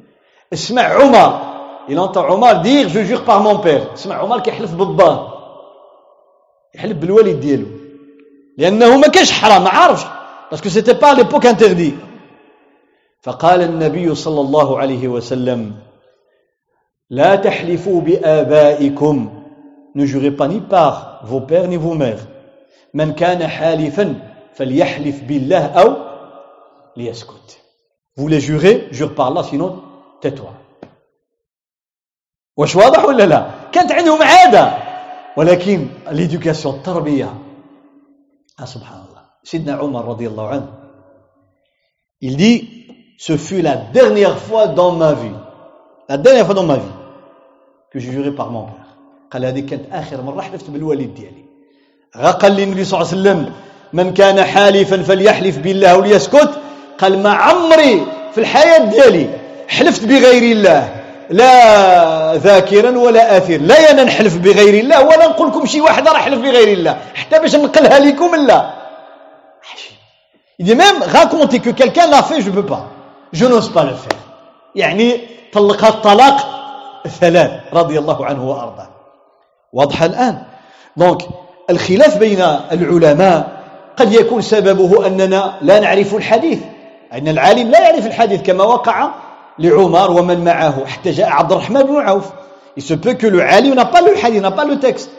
اسمع عمر. Il entend عمر dire je jure par mon père اسمع عمر كيحلف بالله يحلف بالوالد ديالو لأنه ما كانش حرام ما عارفش c'était pas à l'époque interdit فقال النبي صلى الله عليه وسلم لا تحلفوا بآبائكم ne jurez pas ni par vos pères ni vos mères من كان حالفا فليحلف بالله أو ليسكت vous voulez jurer jure par Allah sinon tais-toi واش واضح ولا لا كانت عندهم عادة ولكن l'éducation التربية Ah, subhanallah. Sidna Omar radiallahu anhu, il dit, ce fut la dernière fois dans ma vie, la dernière fois dans ma vie, que j'ai juré par mon père. قال هذه كانت آخر مرة حلفت بالوالد ديالي. قال لي النبي صلى الله عليه وسلم من كان حالفا فليحلف بالله وليسكت قال ما عمري في الحياة ديالي حلفت بغير الله لا ذاكرا ولا آثير لا أنا نحلف بغير الله ولا نقول لكم شي واحد راه حلف بغير الله. حتى باش نقلها لكم لا. Il dit même raconter que quelqu'un l'a fait, je ne peux pas. Je n'ose pas le faire. يعني طلقها الطلاق ثلاث رضي الله عنه وأرضاه. واضحة الآن. دونك الخلاف بين العلماء قد يكون سببه أننا لا نعرف الحديث. أن العالم لا يعرف الحديث كما وقع لعمر ومن معه. حتى جاء عبد الرحمن بن عوف. Il se peut que le alim n'a pas le hadith n'a pas le texte.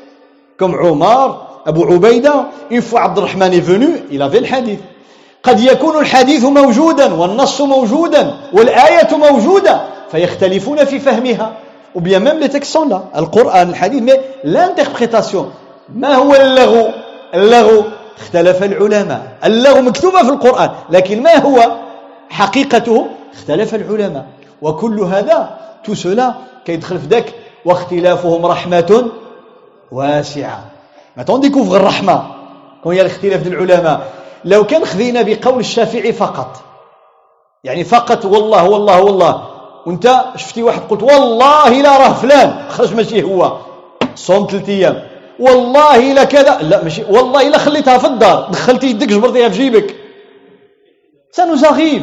Comme Omar Abu Ubaida une fois الرحمن est venu il avait le hadith. قد يكون الحديث موجودا والنص موجودا والآية موجودة فيختلفون في فهمها. Ou bien même les textes sont là. القرآن الحديث mais l'interprétation. ما هو اللغو؟ اللغو اختلف العلماء. اللغو مكتوبة في القرآن. لكن ما هو حقيقته؟ اختلف العلماء. وكل هذا tout cela كيدخل في ذاك واختلافهم رحمة واسعة. ما découvre الرحمة. كون هي الاختلاف العلماء. لو كان خذينا بقول الشافعي فقط. يعني فقط والله والله والله. وانت شفتي واحد قلت والله لا راه فلان. خرج ماشي هو. صوم ثلاث أيام. والله لا كذا. لا ماشي. والله لا خليتها في الدار. دخلتي يدك جبرتيها في جيبك. سنزاغيف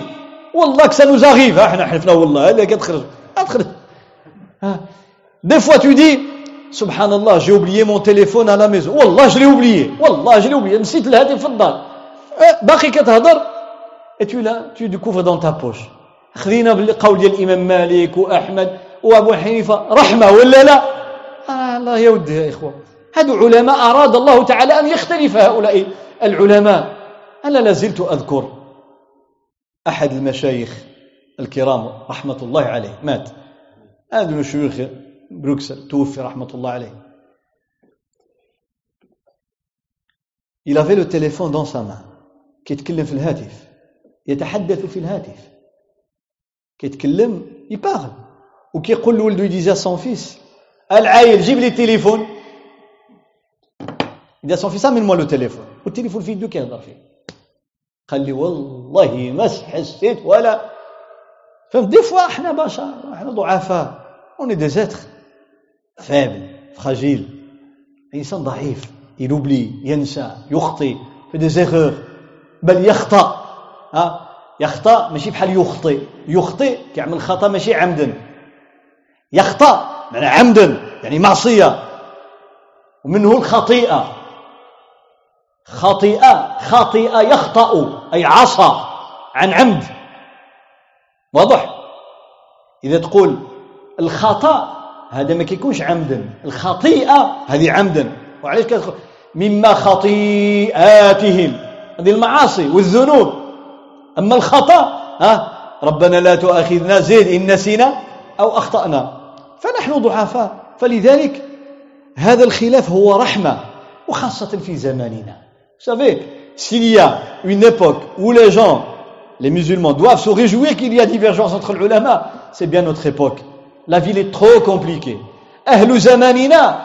والله سنزاغيف إحنا حلفنا والله هذا كتخرج ادخل des fois tu dis سبحان الله j'ai oublié mon téléphone à la maison والله je l'ai oublié والله je l'ai oublié نسيت الهاتف في الدار. باقي كتهضر. Et tu là tu découvres dans ta poche. خذينا بالقول ديال الإمام مالك وأحمد وأبو حنيفة. رحمة ولا لا؟ آه الله يا ودي يا إخوة. هذو علماء أراد الله تعالى أن يختلف هؤلاء العلماء. أنا لازلت أذكر؟ أحد المشايخ الكرام رحمة الله عليه مات. من شيوخ بروكسل توفي رحمة الله عليه. Il avait le téléphone dans sa main كيتكلم في الهاتف يتحدث في الهاتف. كيتكلم il parle. وكيقول لولده il disait à son fils. العايل جيب لي التليفون. il dit à son fils amène-moi le téléphone والتليفون في يدو كيهضر فيه. قال لي والله ما حسيت ولا فهمت؟ des fois إحنا بشر إحنا ضعفاء on est des êtres faibles fragiles انسان ضعيف il oublie ينسى يخطي fait des erreurs بل يخطأ ها؟ يخطأ ماشي بحال يخطئ. يخطئ كيعمل خطأ ماشي عمدا. يخطأ معنى عمدا يعني معصية. ومنه الخطيئة. خطيئة خطيئة يخطأ أي عصى عن عمد. واضح؟ إذا تقول الخطأ هذا ما كيكونش عمدا الخطيئة هذه عمدا وعلاش كتقول؟ مما خطيئاتهم هذه المعاصي والذنوب. أما الخطأ ها ربنا لا تؤاخذنا زيد إن نسينا أو أخطأنا. فنحن ضعفاء. فلذلك هذا الخلاف هو رحمة وخاصة في زماننا. Vous savez, s'il y a une époque où les gens, les musulmans, doivent se réjouir qu'il y a divergence entre les ulama, c'est bien notre époque. La ville est trop compliquée. أهل زماننا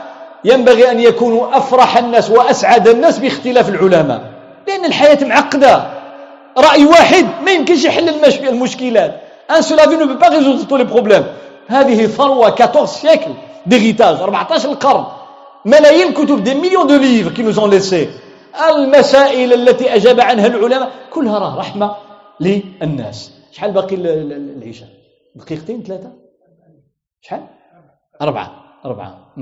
ينبغي أن يكونوا أفرح الناس وأسعد الناس باختلاف العلماء لأن الحياة معقدة رأي واحد ما يمكنش يحل المشكلات ان seul avis ne peut pas résoudre tous les problèmes هذه ثروة 14 سيكل d'héritage 14 القرن ملايين الكتب des millions de livres qui nous ont laissés المسائل التي أجاب عنها العلماء كلها راه رحمة للناس. شحال باقي العشاء؟ دقيقتين ثلاثة؟ شحال؟ أربعة. أربعة.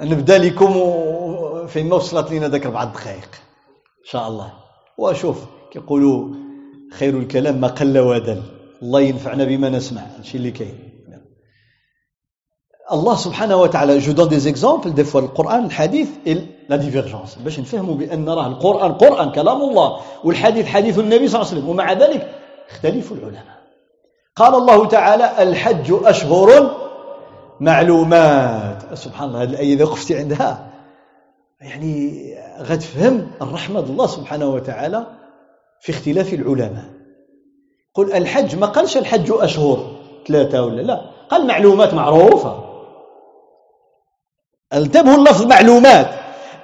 نبدأ لكم فيما وصلت لنا ذاك أربعة دقائق إن شاء الله. وشوف كيقولوا خير الكلام ما قل ودل. الله ينفعنا بما نسمع. هادشي اللي كاين. الله سبحانه وتعالى je donne des exemples des fois القران الحديث la divergence باش نفهموا بان راه القران قران كلام الله والحديث حديث النبي صلى الله عليه وسلم ومع ذلك اختلف العلماء قال الله تعالى الحج اشهر معلومات سبحان الله هذه الايه اذا وقفتي عندها يعني غتفهم الرحمة الله سبحانه وتعالى في اختلاف العلماء قل الحج ما قالش الحج أشهر ثلاثة ولا لا قال معلومات معروفة انتبهوا اللفظ معلومات.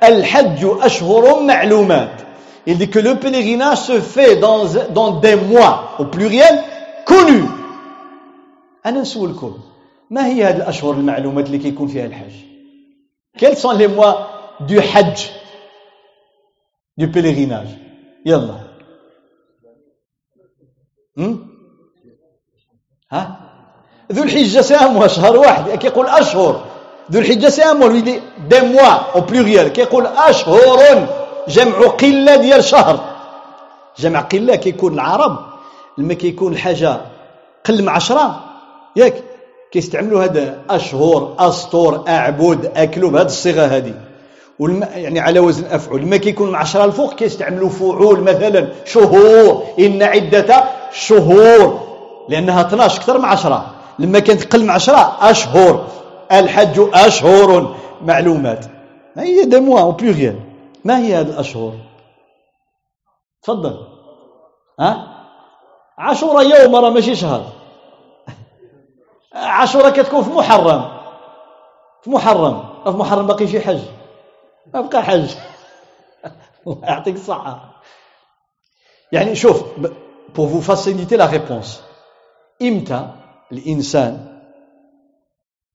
الحج أشهر معلومات. Il dit que le pèlerinage se fait dans, dans des mois, au pluriel, connus. أنا نسولكم ما هي هذه الأشهر المعلومات اللي كيكون فيها الحج؟ Quels sont les mois du hajj, du pèlerinage. يلا. ها؟ ذو الحجة سام شهر واحد. كيقول أشهر. ذو الحجة سام يدي دي موا أو بلوريال كيقول أشهر جمع قلة ديال شهر جمع قلة كيكون العرب لما كيكون الحاجة قل من عشرة ياك كيستعملوا هذا أشهر أسطور أعبد أكلوا بهذه الصيغة هذه والم... يعني على وزن أفعل لما كيكون من عشرة الفوق كيستعملوا فعول مثلا شهور إن عدة شهور لأنها 12 أكثر من عشرة لما كانت تقل من عشرة أشهر الحج أشهر معلومات. ما هي دي موا أو بلوريال ما هي هذه الأشهر؟ تفضل. ها؟ عاشوراء يوم راه ماشي شهر. عاشوراء كتكون في محرم. في محرم. في محرم باقي شي حج. ما بقى حج. الله يعطيك الصحة. يعني شوف pour vous faciliter la réponse. إمتى الإنسان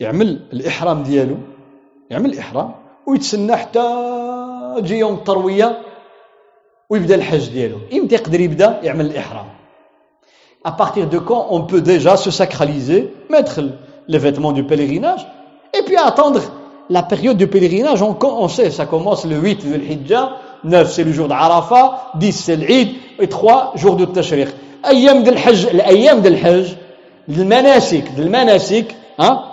يعمل الاحرام ديالو يعمل الاحرام ويتسنى حتى تجي يوم الترويه ويبدا الحج ديالو امتى يقدر يبدا يعمل الاحرام à partir de quand on peut déjà se sacraliser mettre les vêtements du pèlerinage et puis attendre la période du pèlerinage on, on sait ça commence le 8 de l'Hijjah 9 c'est le jour d'Arafat 10 c'est l'Eid et 3 jours de Tashriq ايام ديال الحج الايام ديال الحج المناسك المناسك ها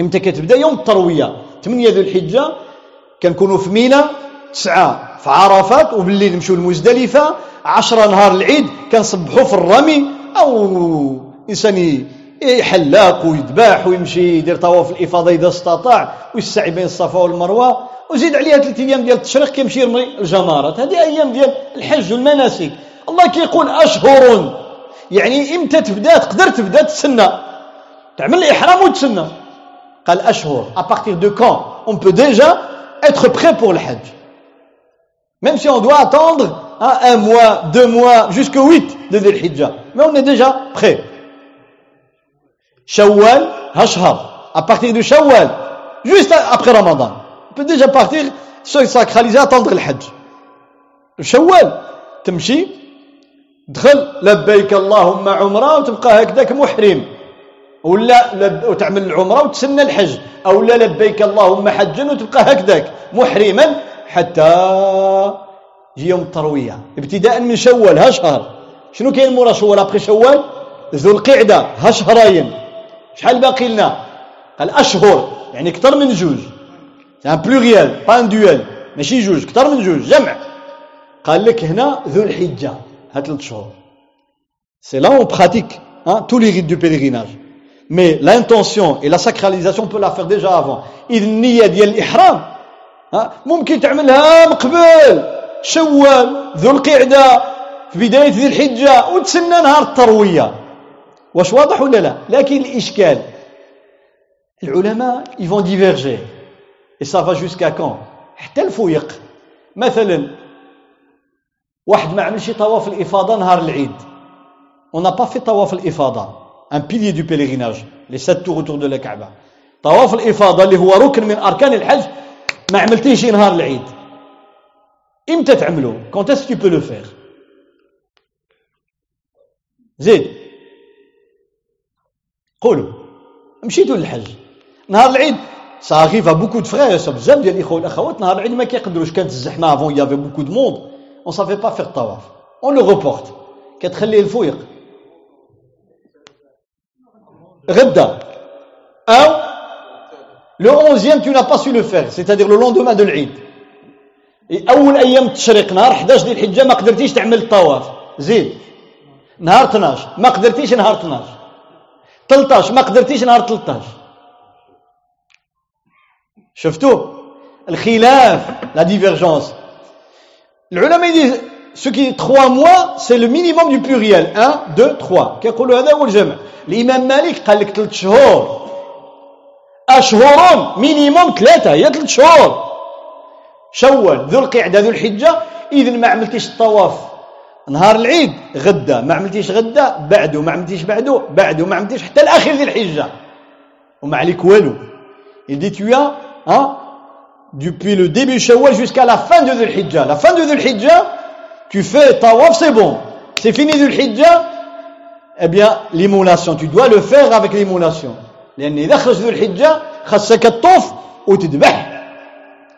إمتى كتبدا يوم التروية 8 ذو الحجة كنكونوا في مينا تسعة في عرفات وبالليل نمشيو لمزدلفة عشرة نهار العيد كنصبحوا في الرمي أو إنسان يحلاق ويذبح ويمشي يدير طواف الإفاضة إذا استطاع ويسعي بين الصفا والمروة وزيد عليها ثلاث أيام ديال التشريق كيمشي يرمي الجمارات. هذه أيام ديال الحج والمناسك. الله كيقول أشهر. يعني إمتى تبدأ تقدر تبدأ تسنى. تعمل الإحرام وتسنى. à partir de quand on peut déjà être prêt pour le Hajj. Même si on doit attendre hein, un mois, deux mois, jusqu'au 8 de Dhul Hijjah. Mais on est déjà prêt. Shawwal, Hashhar. À partir de Shawwal, juste après Ramadan. On peut déjà partir, se sacraliser, attendre le Hajj. Shawwal, تمشي دخل لبيك اللهم عمره وتبقى هكذاك محرم ولا لب... وتعمل العمرة وتسنى الحج. أو لا لبيك اللهم حجا وتبقى هكذاك. محرما حتى يوم التروية. ابتداء من شوال ها شهر. شنو كاين مورا شوال؟ أبخي شوال؟ ذو القعدة ها شهرين. شحال باقي لنا؟ قال أشهر يعني أكثر من جوج. un pluriel pas un duel ماشي جوج أكثر من جوج جمع. قال لك هنا ذو الحجة ها ثلاث شهور. c'est là on pratique hein, tous les rites du pèlerinage. Mais l'intention et la sacralisation, on peut la faire déjà avant. النية ديال الإحرام ممكن تعملها من قبل شوال ذو القعدة في بداية ذي الحجة وتسنى نهار التروية. واش واضح ولا لا؟ لكن الإشكال العلماء ils vont diverger. Et ça va jusqu'à quand حتى الفويق. مثلا واحد ما عملش طواف الإفاضة نهار العيد. On n'a pas fait طواف الإفاضة. Un pilier du pèlerinage les sept tours autour de la Kaaba. طواف الإفاضة اللي هو ركن من أركان الحج ما عملتيش نهار العيد إمتى تعمله quand est-ce que tu peux le faire? زيد قولوا مشيتوا للحج نهار العيد ça arrive à beaucoup de frères بزاف ديال الاخوه والاخوات نهار العيد ما كيقدروش كانت الزحمه avant y avait beaucoup de monde on savait pas faire الطواف on le reporte كتخليه الفويق غدا أو le onzième tu n'as pas su le faire c'est-à-dire le lendemain de l'Eid. أول أيام التشريق نهار 11 ديال الحجة ما قدرتيش تعمل الطواف زيد نهار 12 ما قدرتيش نهار 12 13 ما قدرتيش نهار 13 شفتوا الخلاف la divergence. العلماء disent ce qui est trois mois c'est le minimum du pluriel. 1 2 3 كيقولوا هذا هو الجمع الامام مالك قال لك 3 شهور اشهر مينيموم ثلاثة هي 3 شهور شوال ذو القعده ذو الحجه اذا ما عملتيش الطواف نهار العيد غدا ما عملتيش غدا بعده ما عملتيش بعده بعده ما عملتيش حتى الآخر ذي الحجه وما عليك والو il dit tu as hein, depuis le début Shawwal jusqu'à la fin de Dhul Hijjah la fin de Dhul Hijjah tu fais tawaf c'est bon. C'est fini Dhul Hijjah eh bien l'émulation tu dois le faire avec l'émulation لأن إذا خرج ذو الحجة خاصك تطوف وتذبح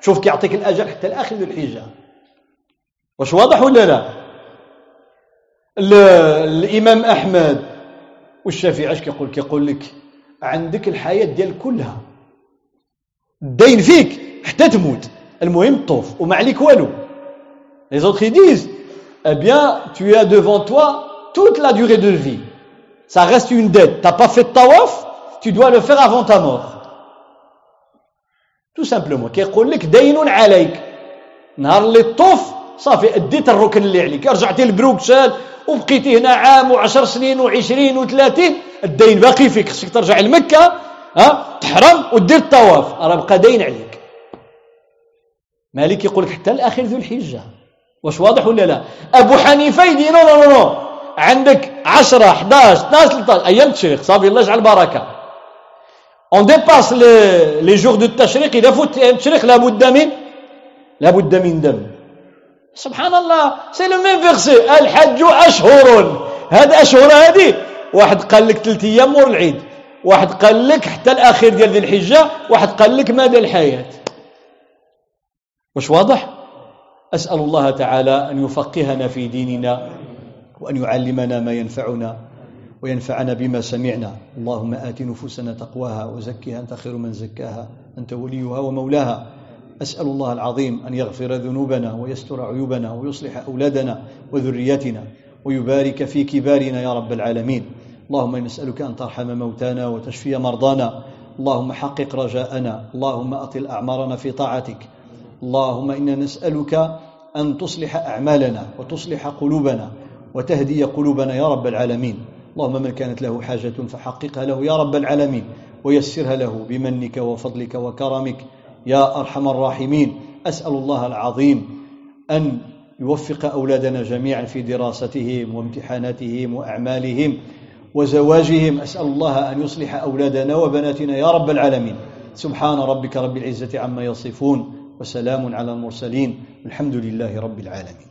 شوف كيعطيك الأجر حتى الآخر ذو الحجة. واش واضح ولا لا؟ الإمام أحمد والشافعي اش كيقول كيقول لك عندك الحياة ديال كلها. الدين فيك حتى تموت. المهم طوف وما عليك والو. Les autres ils eh bien tu as devant toi toute la durée de vie. Ça reste une dette. T'as pas fait de tawaf tu dois le faire avant ta mort. Tout simplement. كيقول لك دين عليك نهار اللي طوف صافي اديت الركن اللي عليك رجعتي لبروكسل وبقيتي هنا عام وعشر سنين وعشرين وثلاثين الدين باقي فيك خصك ترجع لمكة ها تحرم ودير الطواف راه بقى دين عليك مالك يقول لك حتى الآخر ذو الحجه واش واضح ولا لا؟ أبو حنيفة il dit non non non عندك 10 11 12 13 أيام التشريق صافي الله يجعل بركه on dépasse les jours de التشريق إذا فوت التشريق لابد من لابد من دم. سبحان الله c'est le même verset الحج أشهر. هاد أشهر هذه. واحد قال لك ثلاث أيام مور العيد. واحد قال لك حتى الأخير ديال ذي الحجة. واحد قال لك مدى الحياة. واش واضح؟ أسأل الله تعالى أن يفقهنا في ديننا وأن يعلمنا ما ينفعنا وينفعنا بما سمعنا. اللهم آت نفوسنا تقواها وزكها. أنت خير من زكاها. أنت وليها ومولاها. أسأل الله العظيم أن يغفر ذنوبنا ويستر عيوبنا ويصلح أولادنا وذريتنا ويبارك في كبارنا يا رب العالمين. اللهم نسألك أن ترحم موتانا وتشفي مرضانا. اللهم حقق رجاءنا. اللهم أطل أعمارنا في طاعتك. اللهم إنا نسألك أن تصلح أعمالنا وتصلح قلوبنا وتهدي قلوبنا يا رب العالمين. اللهم من كانت له حاجة فحققها له يا رب العالمين. ويسرها له بمنك وفضلك وكرمك يا أرحم الراحمين. أسأل الله العظيم أن يوفق أولادنا جميعا في دراستهم وامتحاناتهم وأعمالهم وزواجهم. أسأل الله أن يصلح أولادنا وبناتنا يا رب العالمين. سبحان ربك رب العزة عما يصفون. وسلام على المرسلين الحمد لله رب العالمين.